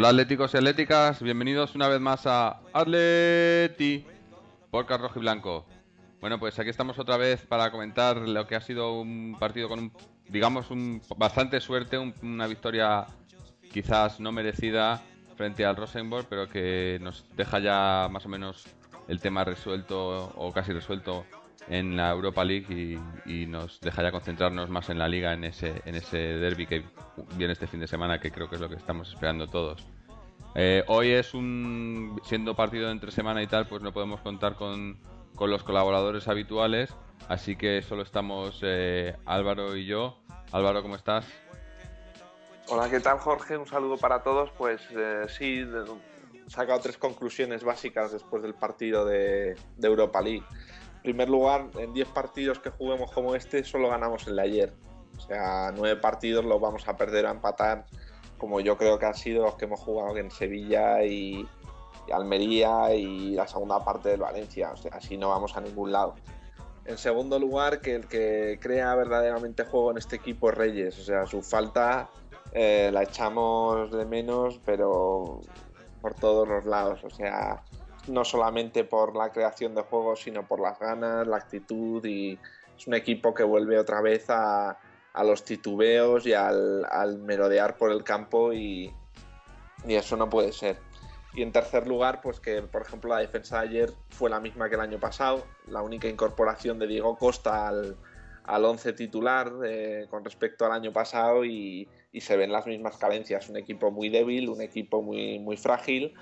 Hola atléticos y atléticas, bienvenidos una vez más a Atleti, podcast rojo y blanco. Bueno, pues aquí estamos otra vez para comentar lo que ha sido un partido con, un, digamos, un, bastante suerte, una victoria quizás no merecida frente al Rosenborg, pero que nos deja ya más o menos el tema resuelto o casi resuelto en la Europa League y, nos deja ya concentrarnos más en la liga, en ese, en ese derby que viene este fin de semana, que creo que es lo que estamos esperando todos. Eh, hoy es un, siendo partido entre semana y tal, pues no podemos contar con, con los colaboradores habituales, así que solo estamos eh, Álvaro y yo. Álvaro, ¿cómo estás? Hola, ¿qué tal Jorge? Un saludo para todos. Pues eh, sí, he sacado tres conclusiones básicas después del partido de, de Europa League. Primer lugar, en 10 partidos que juguemos como este, solo ganamos el de ayer. O sea, 9 partidos los vamos a perder o empatar, como yo creo que han sido los que hemos jugado en Sevilla y, Almería y la segunda parte del Valencia. O sea, así no vamos a ningún lado. En segundo lugar, que el que crea verdaderamente juego en este equipo es Reyes. O sea, su falta eh, la echamos de menos, pero por todos los lados. O sea, no solamente por la creación de juegos, sino por las ganas, la actitud y es un equipo que vuelve otra vez a, los titubeos y al, merodear por el campo y, eso no puede ser. Y en tercer lugar, pues que por ejemplo la defensa de ayer fue la misma que el año pasado, la única incorporación de Diego Costa al, al once titular eh, con respecto al año pasado y, y, se ven las mismas carencias. Un equipo muy débil, un equipo muy, muy frágil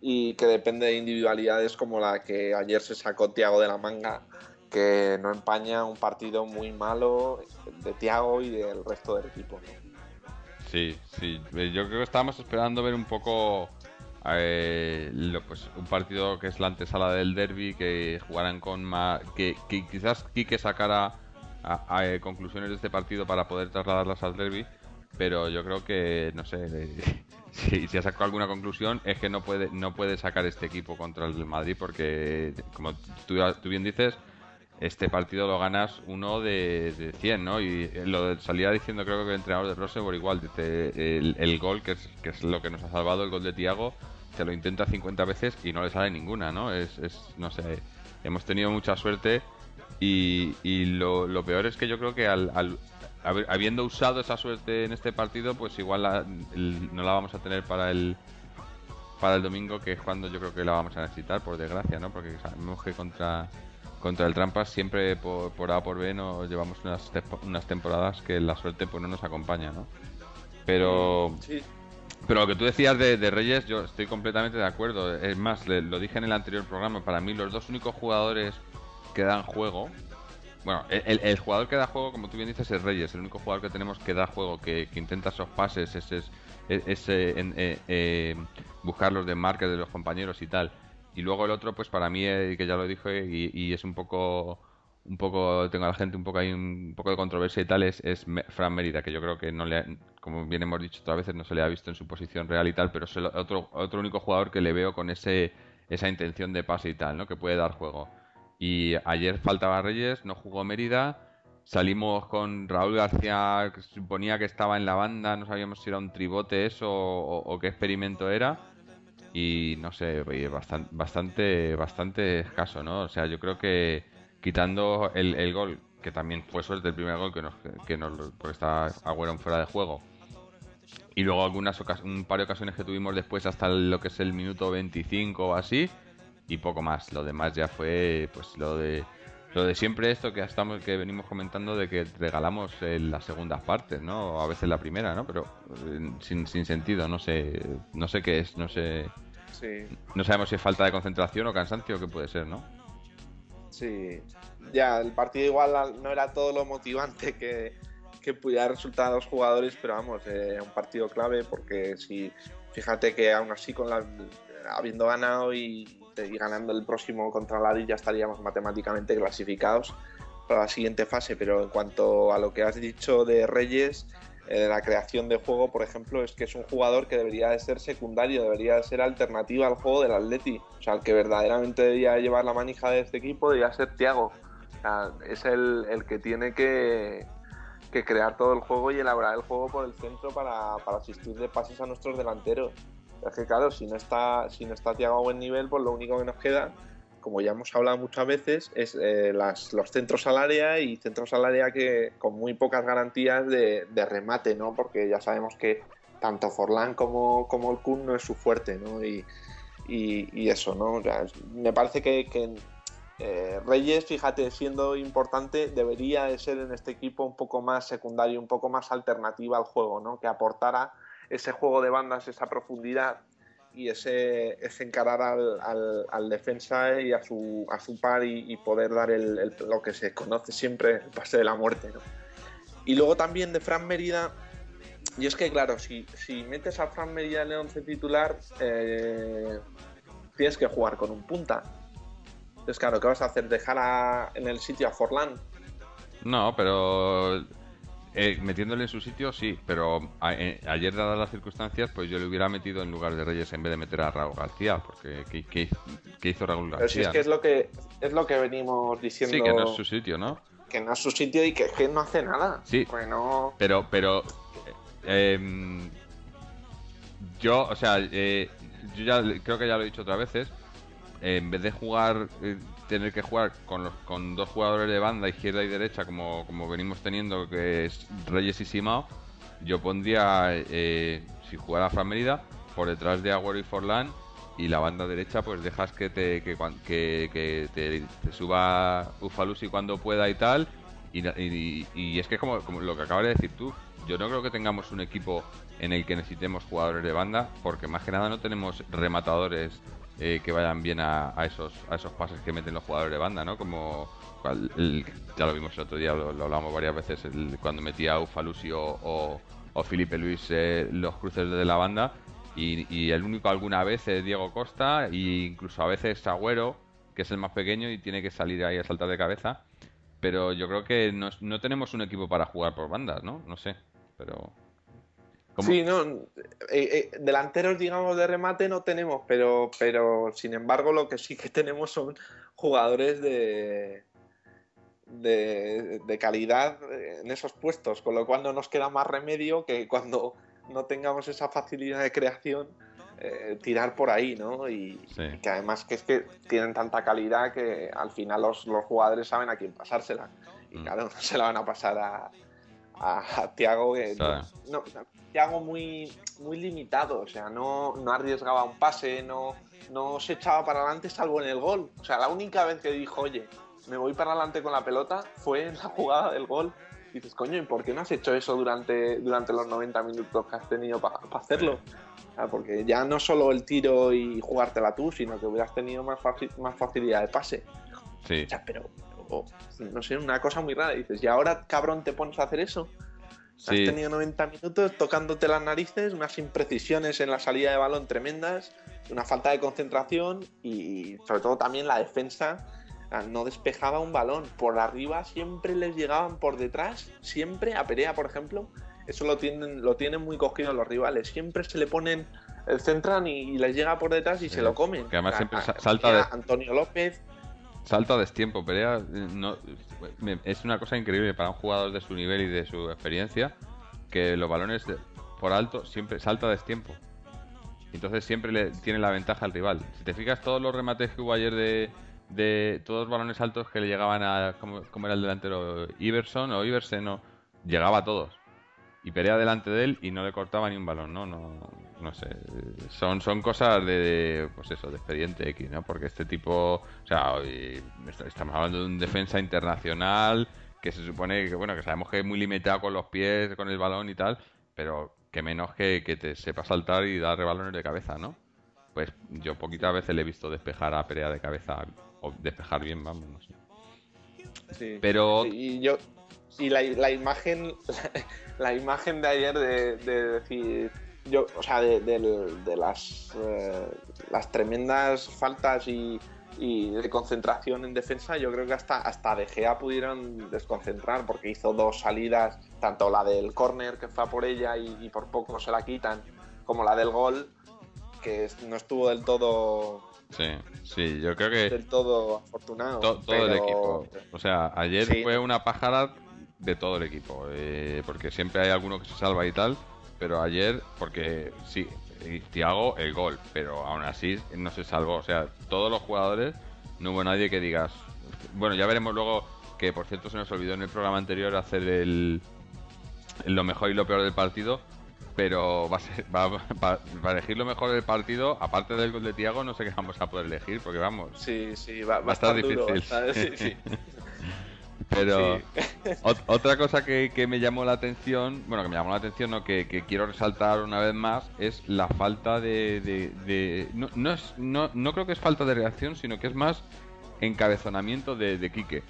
y que depende de individualidades como la que ayer se sacó Tiago de la manga, que no empaña un partido muy malo de Tiago y del resto del equipo. Sí, sí, yo creo que estábamos esperando ver un poco eh, pues, un partido que es la antesala del derby, que jugaran con más, que, quizás Quique sacara eh, conclusiones de este partido para poder trasladarlas al derby, pero yo creo que, no sé, si, si ha sacado alguna conclusión es que no puede no puede sacar este equipo contra el Madrid porque, como tú, bien dices, este partido lo ganas uno de, de 100, ¿no? Y lo salía diciendo creo que el entrenador de Rosenborg igual, dice, el, gol, que es, que es lo que nos ha salvado, el gol de Tiago, se lo intenta 50 veces y no le sale ninguna, ¿no? Es, es no sé, hemos tenido mucha suerte y, y lo, lo, peor es que yo creo que al, habiendo usado esa suerte en este partido, pues igual no la vamos a tener para el para el domingo, que es cuando yo creo que la vamos a necesitar, por desgracia, ¿no? Porque sabemos que contra contra el Trampas siempre por, por A por B nos llevamos unas, unas temporadas que la suerte pues no nos acompaña, ¿no? Pero pero lo que tú decías de, Reyes, yo estoy completamente de acuerdo. Es más, lo dije en el anterior programa, para mí los dos únicos jugadores que dan juego bueno, el, jugador que da juego, como tú bien dices, es Reyes. El único jugador que tenemos que da juego, que, intenta esos pases, es, es, eh, eh, buscar los desmarques de los compañeros y tal. Y luego el otro, pues para mí, eh, que ya lo dije, y, es un poco un poco tengo a la gente un poco ahí un poco de controversia y tal es, Fran Mérida que yo creo que no le como bien hemos dicho otras veces no se le ha visto en su posición real y tal pero es el otro otro único jugador que le veo con ese esa intención de pase y tal no que puede dar juego y ayer faltaba Reyes, no jugó Mérida. Salimos con Raúl García, que suponía que estaba en la banda, no sabíamos si era un tribote eso o, qué experimento era. y no sé, bastante, bastante, bastante escaso, ¿no? O sea, yo creo que quitando el, el gol, que también fue suerte el primer gol que nos, que nos porque estaba Agüero fuera de juego, y luego algunas un par de ocasiones que tuvimos después hasta lo que es el minuto 25 o así, y poco más. Lo demás ya fue pues lo de lo de siempre esto que estamos que venimos comentando de que regalamos en las segundas partes, ¿no? O a veces la primera, ¿no? Pero eh, sin, sin sentido, no sé, no sé qué es, no sé. No sabemos si es falta de concentración o cansancio o qué puede ser, ¿no? Sí. Ya, el partido igual no era todo lo motivante que, que pudiera resultar a los jugadores, pero vamos, eh, un partido clave porque si fíjate que aún así con la habiendo ganado y y ganando el próximo contra la ya estaríamos matemáticamente clasificados para la siguiente fase. Pero en cuanto a lo que has dicho de Reyes, eh, la creación de juego, por ejemplo, es que es un jugador que debería de ser secundario, debería de ser alternativa al juego del Atleti. O sea, el que verdaderamente debería llevar la manija de este equipo debería ser Thiago. es el, el, que tiene que, que, crear todo el juego y elaborar el juego por el centro para, para asistir de pases a nuestros delanteros. Es que claro, si no está, si no está Thiago a buen nivel, pues lo único que nos queda, como ya hemos hablado muchas veces, es eh, los centros al área y centros al área que con muy pocas garantías de, remate, ¿no? Porque ya sabemos que tanto Forlán como, como el Kun no es su fuerte, ¿no? Y, y, eso, ¿no? me parece que, eh, Reyes, fíjate, siendo importante, debería de ser en este equipo un poco más secundario, un poco más alternativa al juego, ¿no? Que aportara ese juego de bandas, esa profundidad y ese, ese encarar al, al, defensa y a su, a su par y, poder dar el, lo que se conoce siempre, el pase de la muerte. ¿no? Y luego también de Fran Merida, y es que claro, si, si metes a Fran Merida en el 11 titular, eh, tienes que jugar con un punta. Entonces, claro, ¿qué vas a hacer? ¿Dejar en el sitio a Forlán? No, pero eh, metiéndole en su sitio, sí, pero eh, ayer, dadas las circunstancias, pues yo le hubiera metido en lugar de Reyes en vez de meter a Raúl García, porque ¿qué, hizo Raúl García? Pero si es que es, lo que, es lo que venimos diciendo. Sí, que no es su sitio, ¿no? Que no es su sitio y que, que no hace nada. Sí, pero, pero eh, em, yo, o sea, yo ya creo que ya lo he dicho otras veces, en vez de jugar tener que jugar con, los, con dos jugadores de banda, izquierda y derecha, como, como venimos teniendo, que es Reyes y Simao, yo pondría, eh, si jugara Fran Merida, por detrás de Agüero y Forlán, y la banda derecha, pues dejas que te, que, que, te, suba Ufalusi cuando pueda y tal. Y, y, es que como, como lo que acabas de decir tú, yo no creo que tengamos un equipo en el que necesitemos jugadores de banda, porque más que nada no tenemos rematadores eh, que vayan bien a, esos a esos pases que meten los jugadores de banda, ¿no? Como ya lo vimos el otro día, lo, hablamos varias veces, cuando metía Ufalusi o, o, Felipe Luis eh, los cruces de la banda. Y, el único alguna vez es Diego Costa e incluso a veces Agüero, que es el más pequeño y tiene que salir ahí a saltar de cabeza. Pero yo creo que no, no tenemos un equipo para jugar por bandas, ¿no? No sé, pero... Sí, no, eh, eh, delanteros, digamos, de remate no tenemos, pero, pero sin embargo lo que sí que tenemos son jugadores de, de, calidad en esos puestos, con lo cual no nos queda más remedio que cuando no tengamos esa facilidad de creación, eh, tirar por ahí, ¿no? Y, que además que es que tienen tanta calidad que al final los, los jugadores saben a quién pasársela. Y mm. claro, no se la van a pasar a, a, Tiago que no, Thiago muy, muy limitado, o sea, no, no arriesgaba un pase, no, no se echaba para adelante salvo en el gol. O sea, la única vez que dijo, oye, me voy para adelante con la pelota fue en la jugada del gol. Y dices, coño, ¿y por qué no has hecho eso durante, durante los 90 minutos que has tenido para hacerlo? porque ya no solo el tiro y jugártela tú, sino que hubieras tenido más, más facilidad de pase. Sí. O sea, pero, no sé, una cosa muy rara. dices, ¿y ahora, cabrón, te pones a hacer eso? Has tenido 90 minutos tocándote las narices, unas imprecisiones en la salida de balón tremendas, una falta de concentración y sobre todo también la defensa no despejaba un balón. Por arriba siempre les llegaban por detrás, siempre a Perea, por ejemplo. Eso lo tienen, lo tienen muy cogido los rivales. Siempre se le ponen el centran y, les llega por detrás y se lo comen. Que además siempre salta de... Antonio López, salto a destiempo. Perea eh, no, es una cosa increíble para un jugador de su nivel y de su experiencia que los balones por alto siempre salta a destiempo. Entonces siempre le tiene la ventaja al rival. Si te fijas, todos los remates que hubo ayer de, todos los balones altos que le llegaban a, como, era el delantero, Iverson o Iversen, o, llegaba a todos. Y Perea delante de él y no le cortaba ni un balón, ¿no? No, no sé. Son, son cosas de, pues eso, de expediente X, ¿no? Porque este tipo, o sea, estamos hablando de un defensa internacional que se supone que, bueno, que sabemos que es muy limitado con los pies, con el balón y tal, pero que menos que, que te sepa saltar y darle balones de cabeza, ¿no? Pues yo poquitas veces le he visto despejar a Perea de cabeza, o despejar bien, vamos, no sé. Sí. Pero... y yo... Y la, la imagen la imagen de ayer de, decir yo, o sea, de, de las, eh, las tremendas faltas y, y de concentración en defensa, yo creo que hasta, hasta De Gea pudieron desconcentrar porque hizo dos salidas, tanto la del córner que fue a por ella y, por poco se la quitan, como la del gol, que no estuvo del todo... Sí, sí, yo creo que... Del todo afortunado. todo el equipo. O sea, ayer fue una pájara de todo el equipo, eh, porque siempre hay alguno que se salva y tal, pero ayer, porque sí, Thiago el gol, pero aún así no se salvó. O sea, todos los jugadores, no hubo nadie que digas. Bueno, ya veremos luego que, por cierto, se nos olvidó en el programa anterior hacer el, lo mejor y lo peor del partido. Pero va a ser, va, para elegir lo mejor del partido, aparte del gol de Thiago, no sé qué vamos a poder elegir, porque vamos. Sí, sí, va, a estar difícil. Pero otra cosa que, me llamó la atención, bueno, que me llamó la atención, no, que, quiero resaltar una vez más, es la falta de... no, no, es, no, no, creo que es falta de reacción, sino que es más encabezonamiento de, de Quique,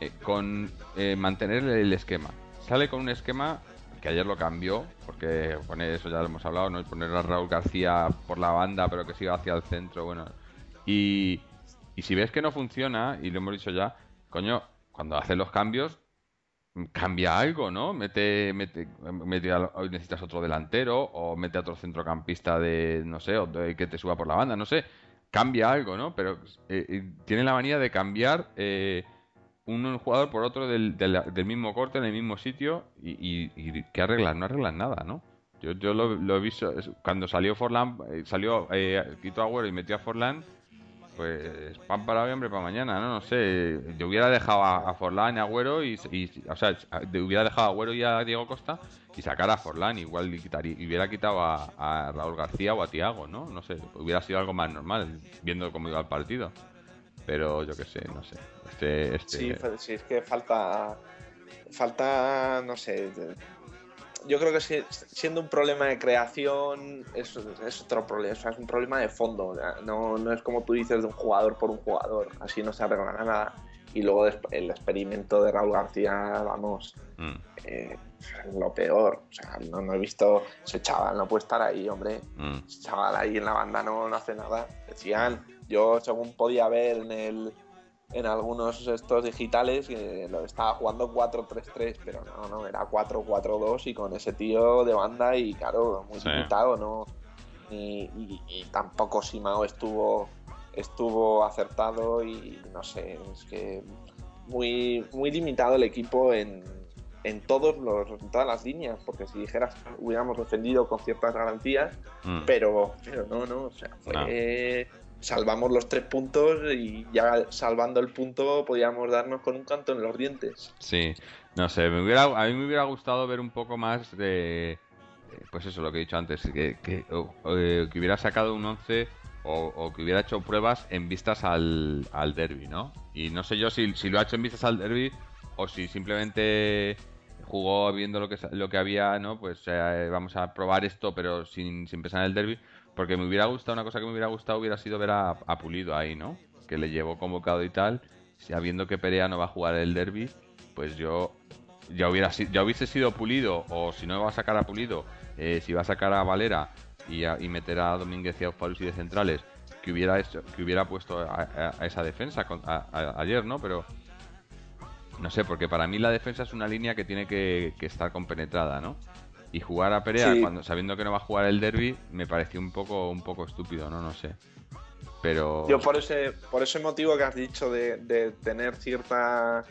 eh, con eh, mantener el esquema. Sale con un esquema que ayer lo cambió, porque poner eso ya lo hemos hablado, ¿no? Poner a Raúl García por la banda, pero que siga hacia el centro, bueno. Y, y si ves que no funciona, y lo hemos dicho ya, coño, cuando haces los cambios, cambia algo, ¿no? Mete, mete, mete necesitas otro delantero o mete a otro centrocampista de, no sé, o que te suba por la banda, no sé. Cambia algo, ¿no? Pero eh, eh, tiene la manía de cambiar eh, un, jugador por otro del, del, mismo corte, en el mismo sitio y, y, que arreglan, no arreglan nada, ¿no? Yo, yo lo, he visto, cuando salió Forlán, salió eh, Quito Agüero y metió a Forlán, pues pan para hoy, hombre, para mañana, ¿no? No sé. Yo hubiera dejado a, Forlán y a Agüero y, o sea, hubiera dejado a Agüero y a Diego Costa y sacar a Forlán, igual y hubiera quitado a, Raúl García o a Tiago, ¿no? No sé, hubiera sido algo más normal, viendo cómo iba el partido. Pero yo qué sé, no sé. Este, este... Sí, sí, es que falta, falta, no sé, yo creo que siendo un problema de creación es, otro problema, es un problema de fondo, no, no, es como tú dices de un jugador por un jugador, así no se arregla nada. Y luego el experimento de Raúl García, vamos, mm. eh, lo peor. O sea, no, he visto ese chaval, no puede estar ahí, hombre. Mm. Ese chaval ahí en la banda no, no hace nada. Decían, yo según podía ver en el, en algunos estos digitales que lo estaba jugando 4-3-3, pero no, no, era 4-4-2 y con ese tío de banda y claro, muy limitado, ¿no? Y, tampoco Simao estuvo estuvo acertado y no sé, es que muy, muy limitado el equipo en, en, todos los, todas las líneas, porque si dijeras hubiéramos defendido con ciertas garantías, mm. pero, pero no, no, o sea, fue salvamos los tres puntos y ya salvando el punto podíamos darnos con un canto en los dientes. Sí, no sé, me hubiera, a mí me hubiera gustado ver un poco más de, pues eso, lo que he dicho antes, que, que, eh, hubiera sacado un 11 o, que hubiera hecho pruebas en vistas al, al derby, ¿no? Y no sé yo si, si lo ha hecho en vistas al derby o si simplemente jugó viendo lo que lo que había, ¿no? Pues eh, vamos a probar esto, pero sin, sin pensar en el derby. Porque me hubiera gustado, una cosa que me hubiera gustado hubiera sido ver a, Pulido ahí, ¿no? Que le llevó convocado y tal. Sabiendo que Perea no va a jugar el derby, pues yo ya hubiera ya hubiese sido Pulido, o si no va a sacar a Pulido, eh, si va a sacar a Valera y, y meter a Domínguez y a y de centrales, que hubiera hecho, que hubiera puesto a, esa defensa ayer, ¿no? Pero no sé, porque para mí la defensa es una línea que tiene que, que estar compenetrada, ¿no? Y jugar a Perea cuando sabiendo que no va a jugar el derby me pareció un poco un poco estúpido, no no sé. Pero yo por ese por ese motivo que has dicho de, tener cierta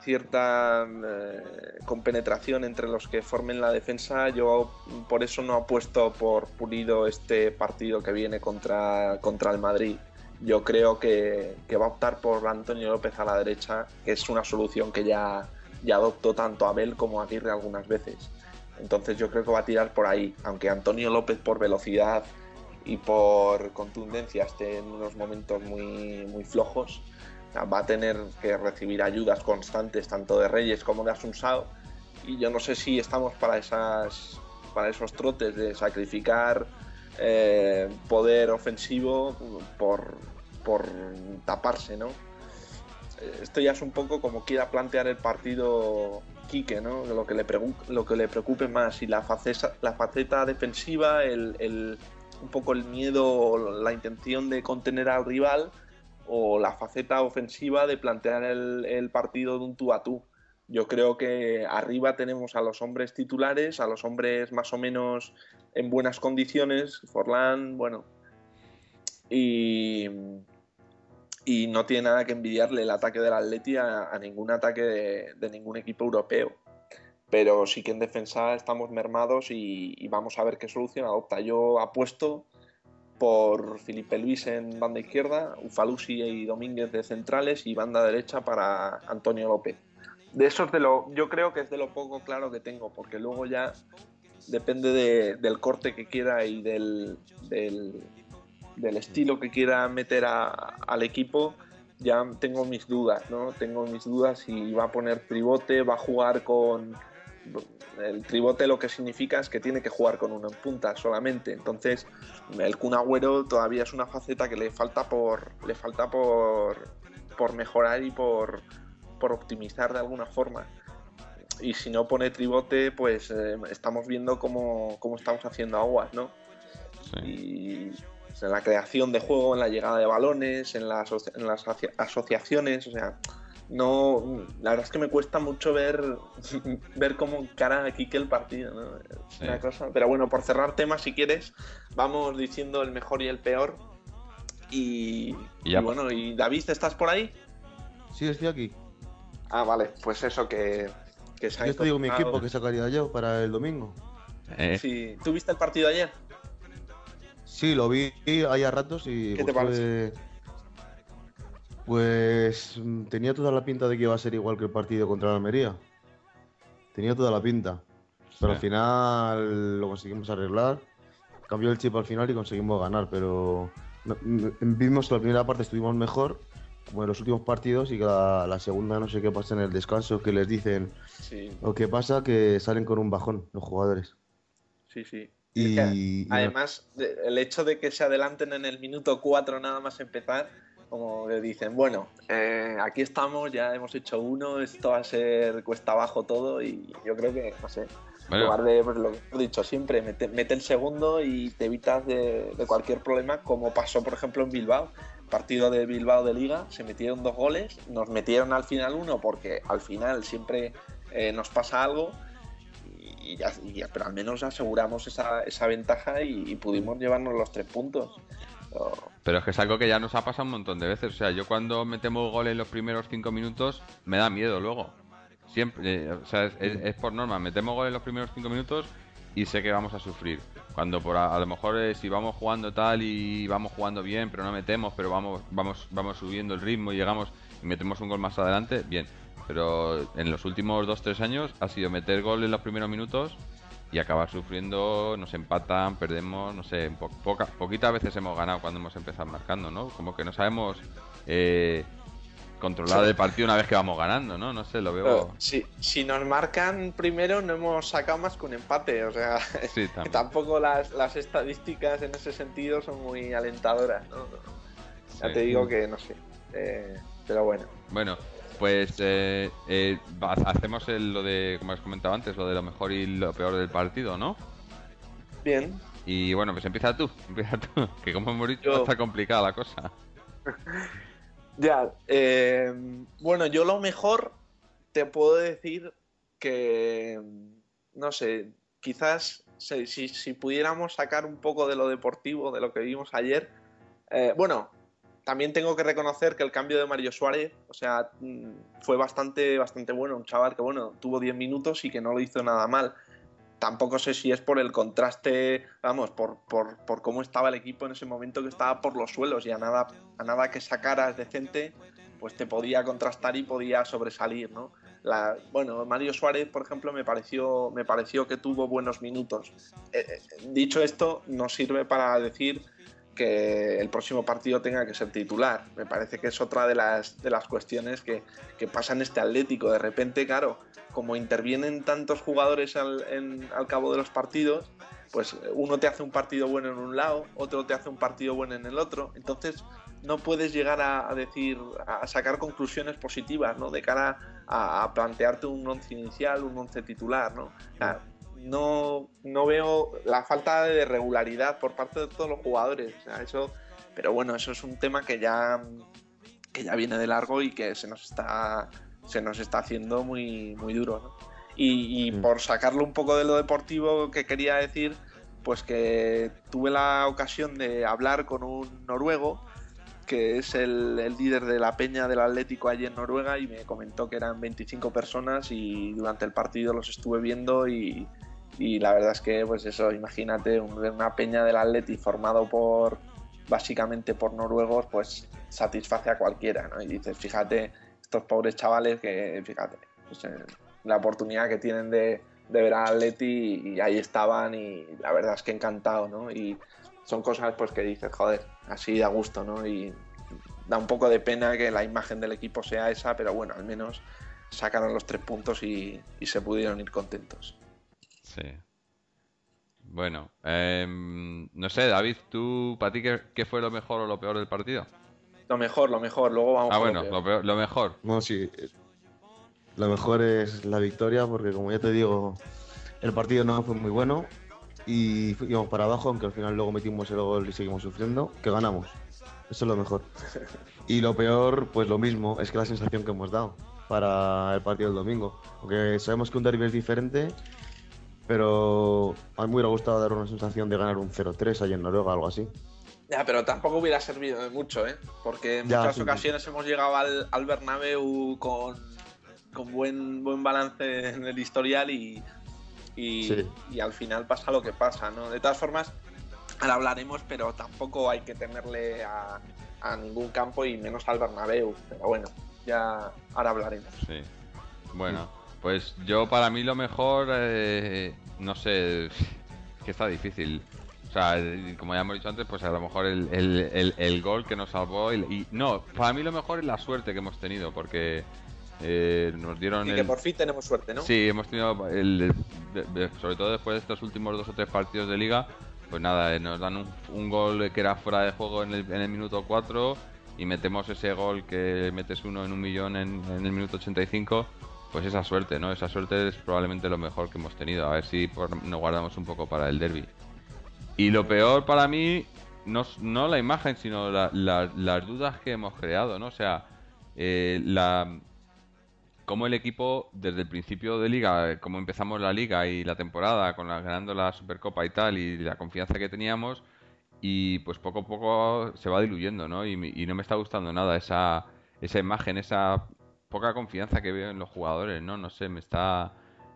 cierta eh, compenetración entre los que formen la defensa. Yo por eso no apuesto por Pulido este partido que viene contra, contra el Madrid. Yo creo que, va a optar por Antonio López a la derecha, que es una solución que ya, ya adoptó tanto Abel como Aguirre algunas veces. Entonces yo creo que va a tirar por ahí, aunque Antonio López por velocidad y por contundencia esté en unos momentos muy, muy flojos, va a tener que recibir ayudas constantes tanto de Reyes como de Asunsao y yo no sé si estamos para esas para esos trotes de sacrificar eh, poder ofensivo por, por taparse, ¿no? Esto ya es un poco como quiera plantear el partido Quique. Lo que le, preocupe más, faceta, la faceta defensiva, el, un poco el miedo, la intención de contener al rival o la faceta ofensiva de plantear el, partido de un tú a tú. Yo creo que arriba tenemos a los hombres titulares, a los hombres más o menos en buenas condiciones, Forlán, bueno, y, y no tiene nada que envidiarle el ataque del Atleti a, ningún ataque de, ningún equipo europeo. Pero sí que en defensa estamos mermados y, y vamos a ver qué solución adopta. Yo apuesto por Felipe Luis en banda izquierda, Ufalusi y Domínguez de centrales y banda derecha para Antonio López. De eso es de lo, yo creo que es de lo poco claro que tengo, porque luego ya depende del corte que quiera y del, del, estilo que quiera meter al equipo, ya tengo mis dudas, ¿no? Tengo mis dudas si va a poner tribote, va a jugar con el tribote lo que significa es que tiene que jugar con uno en punta solamente. Entonces, el Kun Agüero todavía es una faceta que le falta por, le falta por, por mejorar y por, por optimizar de alguna forma. Y si no pone tribote, pues eh, estamos viendo cómo, cómo, estamos haciendo aguas, ¿no? Y en la creación de juego, en la llegada de balones, en las, en las asociaciones, o sea, no, la verdad es que me cuesta mucho ver, ver cómo encara aquí que el partido, una cosa. Pero bueno, por cerrar temas, si quieres, vamos diciendo el mejor y el peor. Y, bueno, ¿y David, estás por ahí? Sí, estoy aquí. Ah, vale, pues eso que, que se ha Yo te digo mi equipo que sacaría yo para el domingo. Eh. Sí. ¿Tú viste el partido ayer? Sí, lo vi ahí a ratos y. ¿Qué te parece? Pues mm, tenía toda la pinta de que iba a ser igual que el partido contra la Almería. Tenía toda la pinta. Pero al final lo conseguimos arreglar. Cambió el chip al final y conseguimos ganar. Pero vimos que la primera parte estuvimos mejor, como en los últimos partidos, y que la, segunda no sé qué pasa en el descanso, que les dicen lo que pasa que salen con un bajón los jugadores. Sí, sí. Y, además, el hecho de que se adelanten en el minuto 4 nada más empezar como que dicen, bueno, eh, aquí estamos, ya hemos hecho uno, esto va a ser cuesta abajo todo y yo creo que, no sé, en lugar de pues, lo que he dicho siempre, mete, el segundo y te evitas de, cualquier problema, como pasó por ejemplo en Bilbao, partido de Bilbao de liga, se metieron dos goles, nos metieron al final uno porque al final siempre eh, nos pasa algo. Y ya, pero al menos aseguramos esa, esa ventaja y pudimos llevarnos los tres puntos. Pero es que es algo que ya nos ha pasado un montón de veces. O sea, yo cuando metemos gol en los primeros cinco minutos, me da miedo luego. Siempre, eh, o sea, es, por norma. Metemos gol en los primeros cinco minutos y sé que vamos a sufrir. Cuando por a, lo mejor eh, si vamos jugando tal y vamos jugando bien, pero no metemos, pero vamos, vamos, vamos subiendo el ritmo y llegamos y metemos un gol más adelante, bien. Pero en los últimos dos tres años ha sido meter gol en los primeros minutos y acabar sufriendo, nos empatan, perdemos, no sé, poca, poquitas veces hemos ganado cuando hemos empezado marcando, ¿no? Como que no sabemos eh, controlar el partido una vez que vamos ganando, ¿no? No sé, lo veo... si, si nos marcan primero no hemos sacado más que un empate, o sea, tampoco las, las estadísticas en ese sentido son muy alentadoras, ¿no? Ya te digo que no sé, eh, pero bueno. Bueno, pues eh, eh, hacemos lo de, como has comentado antes, lo de lo mejor y lo peor del partido, ¿no? Bien. Y bueno, pues empieza tú, empieza tú, que como hemos dicho está complicada la cosa. ya, eh, bueno, yo lo mejor te puedo decir que, no sé, quizás si, si, pudiéramos sacar un poco de lo deportivo, de lo que vimos ayer, bueno, también tengo que reconocer que el cambio de Mario Suárez, o sea, mm, fue bastante, bastante bueno. Un chaval que, bueno, tuvo 10 minutos y que no lo hizo nada mal. Tampoco sé si es por el contraste, vamos, por, por, por cómo estaba el equipo en ese momento que estaba por los suelos y a nada, a nada que sacaras decente, pues te podía contrastar y podía sobresalir, ¿no? La, bueno, Mario Suárez, por ejemplo, me pareció, me pareció que tuvo buenos minutos. Eh, eh, dicho esto, no sirve para decir que el próximo partido tenga que ser titular. Me parece que es otra de las, de las cuestiones que, que pasa en este Atlético. De repente, claro, como intervienen tantos jugadores al, al cabo de los partidos, pues uno te hace un partido bueno en un lado, otro te hace un partido bueno en el otro. Entonces no puedes llegar a, decir, a sacar conclusiones positivas, ¿no? De cara a, plantearte un once inicial, un once titular, ¿no? No, no veo la falta de regularidad por parte de todos los jugadores. eso, pero bueno, eso es un tema que ya, que ya viene de largo y que se nos está, se nos está haciendo muy, muy duro. Y, mm. por sacarlo un poco de lo deportivo que quería decir, pues que tuve la ocasión de hablar con un noruego que es el, el, líder de la peña del Atlético allí en Noruega y me comentó que eran 25 personas y durante el partido los estuve viendo y, y la verdad es que, pues eso, imagínate una peña del Atleti formado por básicamente por noruegos, pues satisface a cualquiera, ¿no? Y dices, fíjate, estos pobres chavales que, fíjate, pues, eh, la oportunidad que tienen de, ver al Atleti y, ahí estaban y la verdad es que encantado, ¿no? Y son cosas pues que dices, joder, así da gusto, ¿no? Y da un poco de pena que la imagen del equipo sea esa, pero bueno, al menos sacaron los tres puntos y se pudieron ir contentos. Sí. Bueno, em, no sé, David, ¿tú, para ti, qué, fue lo mejor o lo peor del partido? Lo mejor, lo mejor, luego vamos ah, bueno, lo, lo, mejor. No, sí. Lo mejor es la victoria, porque como ya te digo, el partido no fue muy bueno y íbamos para abajo, aunque al final luego metimos el gol y seguimos sufriendo, que ganamos. Eso es lo mejor. Y lo peor, pues lo mismo, es que la sensación que hemos dado para el partido del domingo. Porque sabemos que un derby es diferente pero a mí me hubiera gustado dar una sensación de ganar un 0-3 allí en Noruega, algo así. Ya, pero tampoco hubiera servido de mucho, ¿eh? Porque en muchas ocasiones hemos llegado al, al Bernabéu con, con buen, buen balance en el historial y, y, al final pasa lo que pasa, ¿no? De todas formas, ahora hablaremos, pero tampoco hay que temerle a, a ningún campo y menos al Bernabéu. Pero bueno, ya ahora hablaremos. Sí. Bueno, pues yo para mí lo mejor, eh, no sé, que está difícil. O sea, como ya hemos dicho antes, pues a lo mejor el, el, el, gol que nos salvó. Y, no, para mí lo mejor es la suerte que hemos tenido, porque eh, nos dieron. Y que por fin tenemos suerte, ¿no? Sí, hemos tenido, el, sobre todo después de estos últimos dos o tres partidos de liga, pues nada, eh, nos dan un, un gol que era fuera de juego en el, en el minuto 4 y metemos ese gol que metes uno en un millón en, en el minuto 85 pues esa suerte, ¿no? Esa suerte es probablemente lo mejor que hemos tenido. A ver si nos guardamos un poco para el derby. Y lo peor para mí, no, no la imagen, sino las dudas que hemos creado, ¿no? O sea, eh, la como el equipo desde el principio de liga, como empezamos la liga y la temporada con la, ganando la Supercopa y tal y la confianza que teníamos y pues poco a poco se va diluyendo, ¿no? Y, y no me está gustando nada esa esa imagen, esa poca confianza que veo en los jugadores, ¿no? No sé, me está...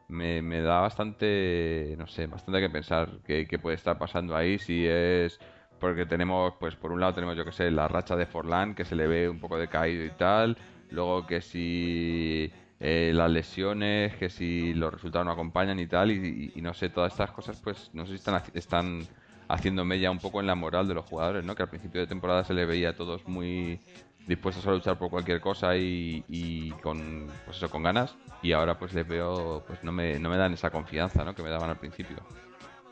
Me, me da bastante, no sé, bastante que pensar qué, puede estar pasando ahí, si es porque tenemos, pues por un lado tenemos, yo que sé, la racha de Forlán, que se le ve un poco decaído y tal, luego que si eh, las lesiones, que si los resultados no acompañan y tal, y, no sé, todas estas cosas, pues no sé si están, están haciendo mella un poco en la moral de los jugadores, ¿no? Que al principio de temporada se le veía a todos muy dispuestos a luchar por cualquier cosa y, con pues eso con ganas. Y ahora pues les veo pues no me, no me dan esa confianza ¿no? que me daban al principio.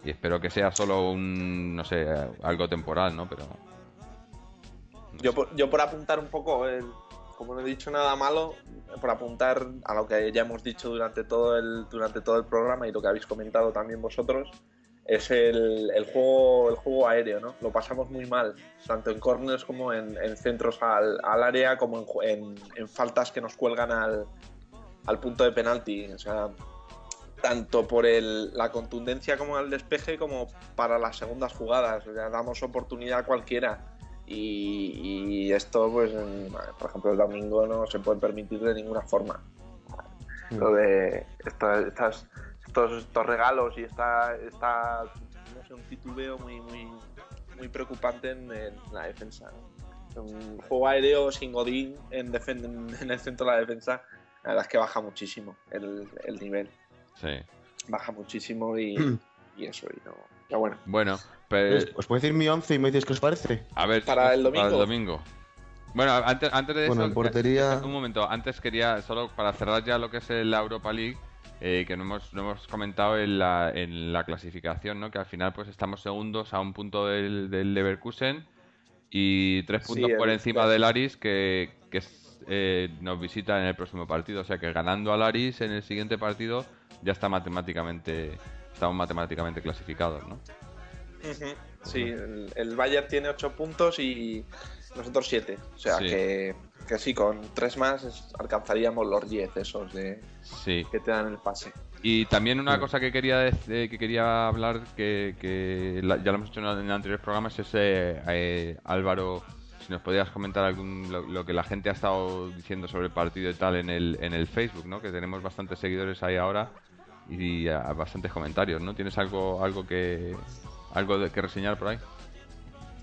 Y espero que sea solo un no sé algo temporal no pero yo, por, yo por apuntar un poco como no he dicho nada malo por apuntar a lo que ya hemos dicho durante todo el durante todo el programa y lo que habéis comentado también vosotros es el, el, juego, el juego aéreo, ¿no? Lo pasamos muy mal, tanto en corners como en, centros al, al, área, como en, en, faltas que nos cuelgan al, al punto de penalti. O sea, tanto por el, la contundencia como el despeje, como para las segundas jugadas. O sea, damos oportunidad a cualquiera. Y, esto, pues, por ejemplo, el domingo no se puede permitir de ninguna forma. Mm. Lo de estas, estos, estos, regalos y esta, esta no sé, un titubeo muy, muy, muy preocupante en, la defensa. Un juego aéreo sin Godín en, en, el centro de la defensa, la verdad es que baja muchísimo el, el nivel. Sí. Baja muchísimo y, y eso, y no. Ya bueno. Bueno, pues, ¿Os puedo decir mi 11 y me dices qué os parece? A ver, para el domingo. Para el domingo. Bueno, antes, antes de bueno, eso, portería... un momento, antes quería, solo para cerrar ya lo que es la Europa League, eh, que no hemos, no hemos comentado en la, en la clasificación, ¿no? Que al final pues estamos segundos a un punto del, del Leverkusen y tres puntos por encima del Aris que, que eh, nos visita en el próximo partido. O sea que ganando al Aris en el siguiente partido ya está matemáticamente, estamos matemáticamente clasificados, ¿no? Sí, el, Bayern tiene 8 puntos y nosotros 7. O sea que, que, sí, con 3 más alcanzaríamos los 10 esos de que te dan el pase. Y también una cosa que quería que quería hablar, que, que ya lo hemos hecho en anteriores programas, es eh, eh, Álvaro, si nos podías comentar algún, lo, que la gente ha estado diciendo sobre el partido y tal en el, en el Facebook, ¿no? que tenemos bastantes seguidores ahí ahora y, bastantes comentarios. ¿no? ¿Tienes algo, algo que, ¿Algo de que reseñar por ahí?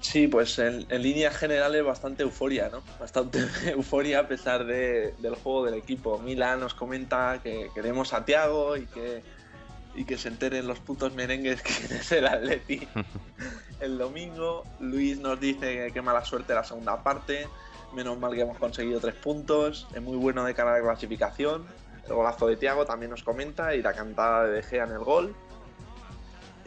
Sí, pues en, línea general es bastante euforia, ¿no? Bastante euforia a pesar del juego del equipo. Mila nos comenta que queremos a Tiago y que, y que se enteren los putos merengues que es el Atleti. el domingo, Luis nos dice que qué mala suerte la segunda parte. Menos mal que hemos conseguido tres puntos. Es muy bueno de cara a la clasificación. El golazo de Tiago también nos comenta y la cantada de De Gea en el gol.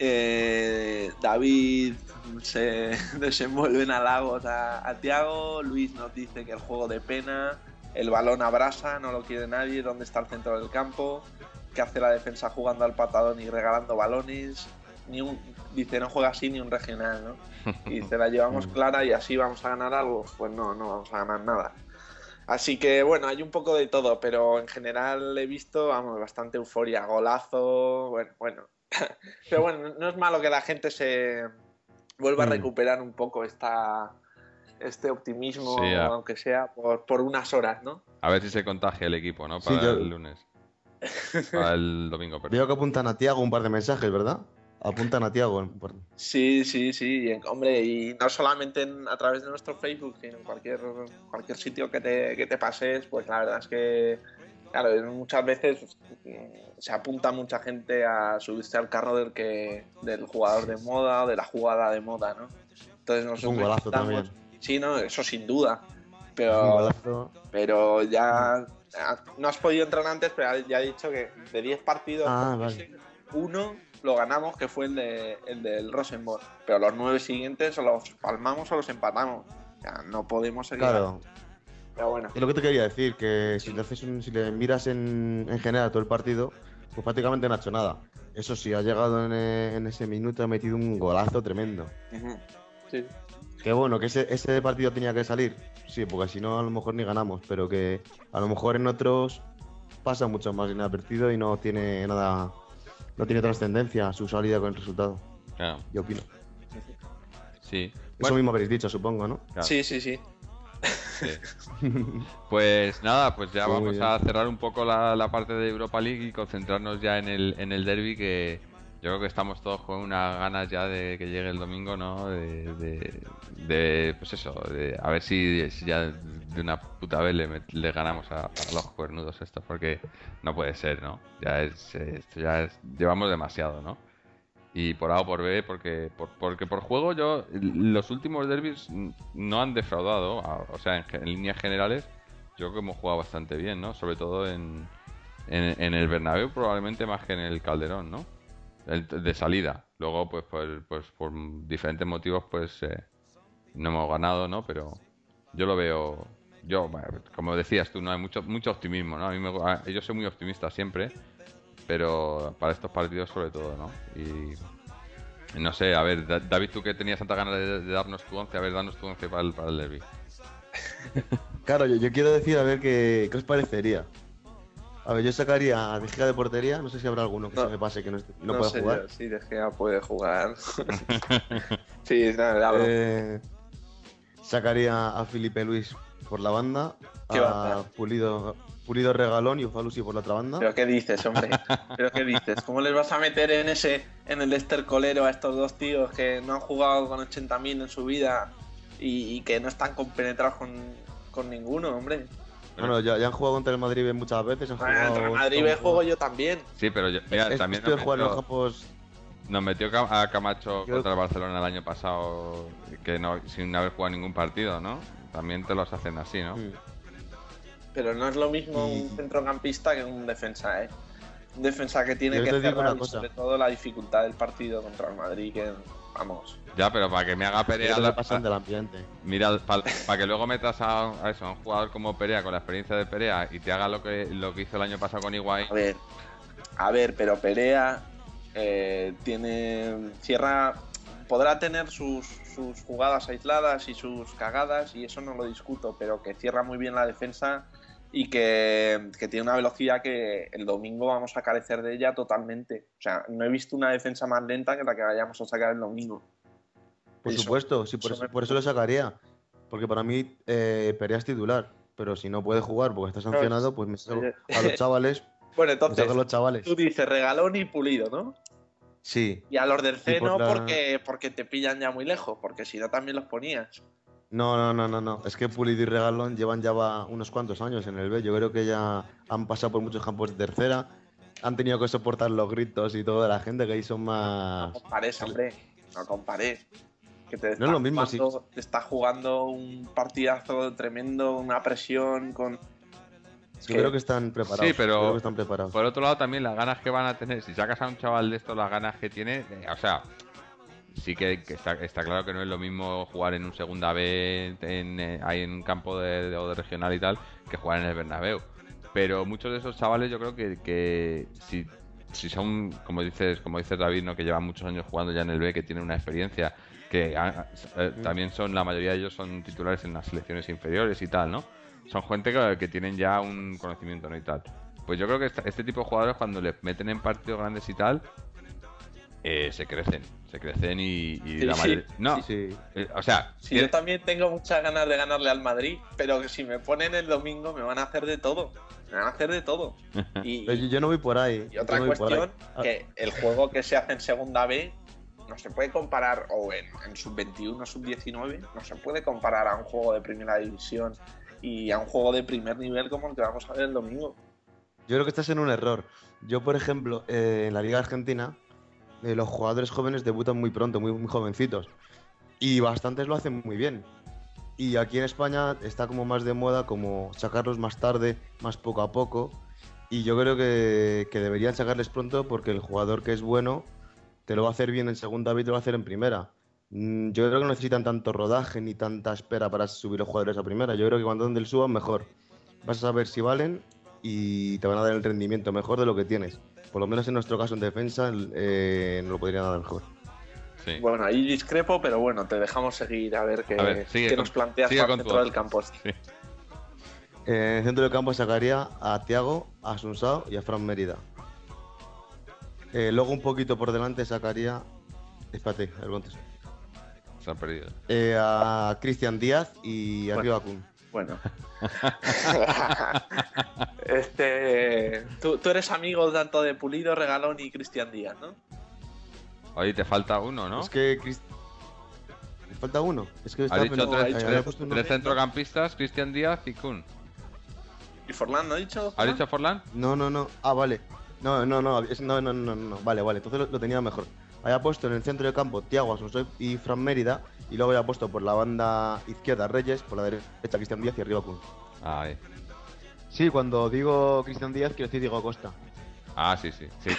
Eh, David se desenvuelve en halagos a, a Tiago. Luis nos dice que el juego de pena, el balón abrasa, no lo quiere nadie. ¿Dónde está el centro del campo? ¿Qué hace la defensa jugando al patadón y regalando balones? Ni un, dice, no juega así ni un regional, ¿no? Y dice, la llevamos clara y así vamos a ganar algo. Pues no, no vamos a ganar nada. Así que bueno, hay un poco de todo, pero en general he visto, vamos, bastante euforia, golazo, bueno, bueno, Pero bueno, no es malo que la gente se vuelva a mm. recuperar un poco esta, este optimismo, aunque sea por, por, unas horas, ¿no? A ver si se contagia el equipo, ¿no? Para el lunes. Para el domingo, perdón. Veo que apuntan a Tiago un par de mensajes, ¿verdad? Apuntan a Tiago. Sí, sí, sí. Hombre, y no solamente a través de nuestro Facebook, sino en cualquier, cualquier sitio que te, que te pases, pues la verdad es que Claro, muchas veces mm, se apunta mucha gente a subirse al carro del que del jugador de moda o de la jugada de moda, ¿no? Entonces nosotros un golazo también. Sí, no, eso sin duda. Pero, pero ya no has podido entrar antes, pero ya he dicho que de 10 partidos, ah, uno lo ganamos, que fue el, de, el del Rosenborg. Pero los nueve siguientes o los palmamos o los empatamos. Ya no podemos seguir. Claro, es lo que te quería decir, que si, le, si le miras en, general todo el partido, pues prácticamente no ha hecho nada. Eso sí, ha llegado en, ese minuto, ha metido un golazo tremendo. Sí. Que bueno, que ese, partido tenía que salir, sí, porque si no a lo mejor ni ganamos, pero que a lo mejor en otros pasa mucho más inadvertido y no tiene nada, no tiene trascendencia su salida con el resultado. Claro. Yo opino. Sí. Eso mismo habréis dicho, supongo, ¿no? Sí, sí, sí. Pues nada, pues ya vamos a cerrar un poco la, parte de Europa League y concentrarnos ya en el, en el derby que yo creo que estamos todos con unas ganas ya de que llegue el domingo, ¿no? De, pues eso, de, a ver si, ya de una puta vez le, ganamos a, los cuernudos estos, porque no puede ser, ¿no? Ya es, ya es, llevamos demasiado, ¿no? y por A o por B, porque por, porque por juego yo, los últimos derbis no han defraudado, o sea, en, líneas generales, yo creo que hemos jugado bastante bien, ¿no? Sobre todo en, en, el Bernabéu probablemente más que en el Calderón, ¿no? De salida. Luego, pues, pues, pues por diferentes motivos, pues eh, no hemos ganado, ¿no? Pero yo lo veo, yo, como decías tú, no hay mucho mucho optimismo, ¿no? A mí me, yo soy muy optimista siempre pero para estos partidos sobre todo, ¿no? Y no sé, a ver, David, tú que tenías tanta ganas de, darnos tu once, a ver, danos tu once para el, para el derby. claro, yo, quiero decir, a ver, qué, qué os parecería. A ver, yo sacaría a De de portería, no sé si habrá alguno que se me pase que no, no, pueda jugar. Sí, De puede jugar. sí, nada, eh, Sacaría a Felipe Luis por la banda, ¿Qué a banda? Pulido, Pulido Regalón y Ufalusi por la otra banda. ¿Pero qué dices, hombre? ¿Pero qué dices? ¿Cómo les vas a meter en ese en el estercolero a estos dos tíos que no han jugado con 80.000 en su vida y, y que no están compenetrados con, con ninguno, hombre? Bueno, ya, ya han jugado contra el Madrid B muchas veces. Han Ah, jugado Contra el Madrid B juego yo también. Sí, pero yo, mira, Es también los metió, campos. nos metió a Camacho Yo- contra el Barcelona el año pasado que no sin haber jugado ningún partido, ¿no? También te los hacen así, ¿no? Pero no es lo mismo un centrocampista que un defensa, ¿eh? Un defensa que tiene Yo que cerrar una y cosa. sobre todo la dificultad del partido contra el Madrid, que vamos. Ya, pero para que me haga Perea, la- pasan del ambiente. mira, para que luego metas a, a eso, a un jugador como Perea con la experiencia de Perea y te haga lo que lo que hizo el año pasado con Higuaín, A ver, a ver, pero Perea eh, tiene. Cierra. Podrá tener sus, sus jugadas aisladas y sus cagadas, y eso no lo discuto, pero que cierra muy bien la defensa y que, que tiene una velocidad que el domingo vamos a carecer de ella totalmente. O sea, no he visto una defensa más lenta que la que vayamos a sacar el domingo. Por Eso- supuesto, sí, por eso por eso lo sacaría. Porque para mí eh, Perea es titular. Pero si no puede jugar porque está sancionado, pues me saco a los chavales. Bueno, entonces, saco a los chavales. tú dices regalón y pulido, ¿no? Sí. Y a los del C por no la- porque, porque te pillan ya muy lejos, porque si no también los ponías. No, no, no, no, no. Es que Pulido y Regalón llevan ya va unos cuantos años en el B. Yo creo que ya han pasado por muchos campos de tercera. Han tenido que soportar los gritos y todo de la gente que ahí son No más. compares, hombre. No compares. Que te No es lo mismo, jugando, Te está jugando un partidazo tremendo, una presión con. Es Yo creo que están preparados. Sí, pero- Creo que están preparados. Por otro lado, también las ganas que van a tener, si sacas a un chaval de esto, las ganas que tiene, eh, o sea, sí que, que está, está claro que no es lo mismo jugar en un segunda B, en, eh, ahí en un campo de, de- regional y tal, que jugar en el Bernabéu. Pero muchos de esos chavales yo creo que, que si, si son, como dices, como dices David, ¿no? que llevan muchos años jugando ya en el B, que tienen una experiencia, que ah, eh, también son, la mayoría de ellos son titulares en las selecciones inferiores y tal, ¿no? Son gente que, que tienen ya un conocimiento, ¿no? Y tal. Pues yo creo que este tipo de jugadores cuando les meten en partidos grandes y tal, eh, se crecen, se crecen y, y Sí, la sí, mayoría... No, Sí. eh, o sea, Sí, que- yo también tengo muchas ganas de ganarle al Madrid, pero que si me ponen el domingo me van a hacer de todo. Me van a hacer de todo. Y, yo, yo no voy por ahí. y otra no cuestión, Ah, que el juego que se hace en segunda B no se puede comparar, o en, en sub-21, sub-19, no se puede comparar a un juego de primera división y a un juego de primer nivel como el que vamos a ver el domingo. Yo creo que estás en un error. Yo, por ejemplo, eh, en la Liga Argentina, eh, los jugadores jóvenes debutan muy pronto, muy, jovencitos. Y bastantes lo hacen muy bien. Y aquí en España está como más de moda como sacarlos más tarde, más poco a poco. Y yo creo que, deberían sacarles pronto porque el jugador que es bueno te lo va a hacer bien en segunda y te lo va a hacer en primera. Mm, Yo creo que no necesitan tanto rodaje ni tanta espera para subir los jugadores a primera. Yo creo que cuando donde suban, mejor. Vas a saber si valen y te van a dar el rendimiento mejor de lo que tienes. Por lo menos en nuestro caso en defensa eh, nos lo podrían dar mejor. sí. Bueno, ahí discrepo, pero bueno, te dejamos seguir a ver qué, A ver, sigue qué con- nos planteas para tu dentro del campo. Sí. Eh, en el centro del campo sacaría a Tiago, a Sunsao y a Fran Mérida. Eh, luego un poquito por delante sacaría... Espérate, cuántos. Se han perdido. Eh, a Cristian Díaz y a Bueno. Río Acun. Bueno. este, tú, tú eres amigo tanto de Pulido, Regalón y Cristian Díaz, ¿no? Oye, te falta uno, ¿no? Es que... Cris- Me falta uno. Es que Has estaba dicho pensando- tres, centrocampistas, Cristian Díaz y Kun. ¿Y Forlán no ha dicho? ¿Has Forlán? dicho Forlán? No, no, no. Ah, vale. No, no, no. No, no, no, no, no. Vale, vale. Entonces lo, lo tenía mejor. Había puesto en el centro del campo Tiago Asunción y Fran Mérida. Y luego había puesto por la banda izquierda Reyes, por la derecha Cristian Díaz y arriba Kun. Ah, ahí. Sí, cuando digo Cristian Díaz, quiero decir Diego Costa. Ah, sí, sí, sí.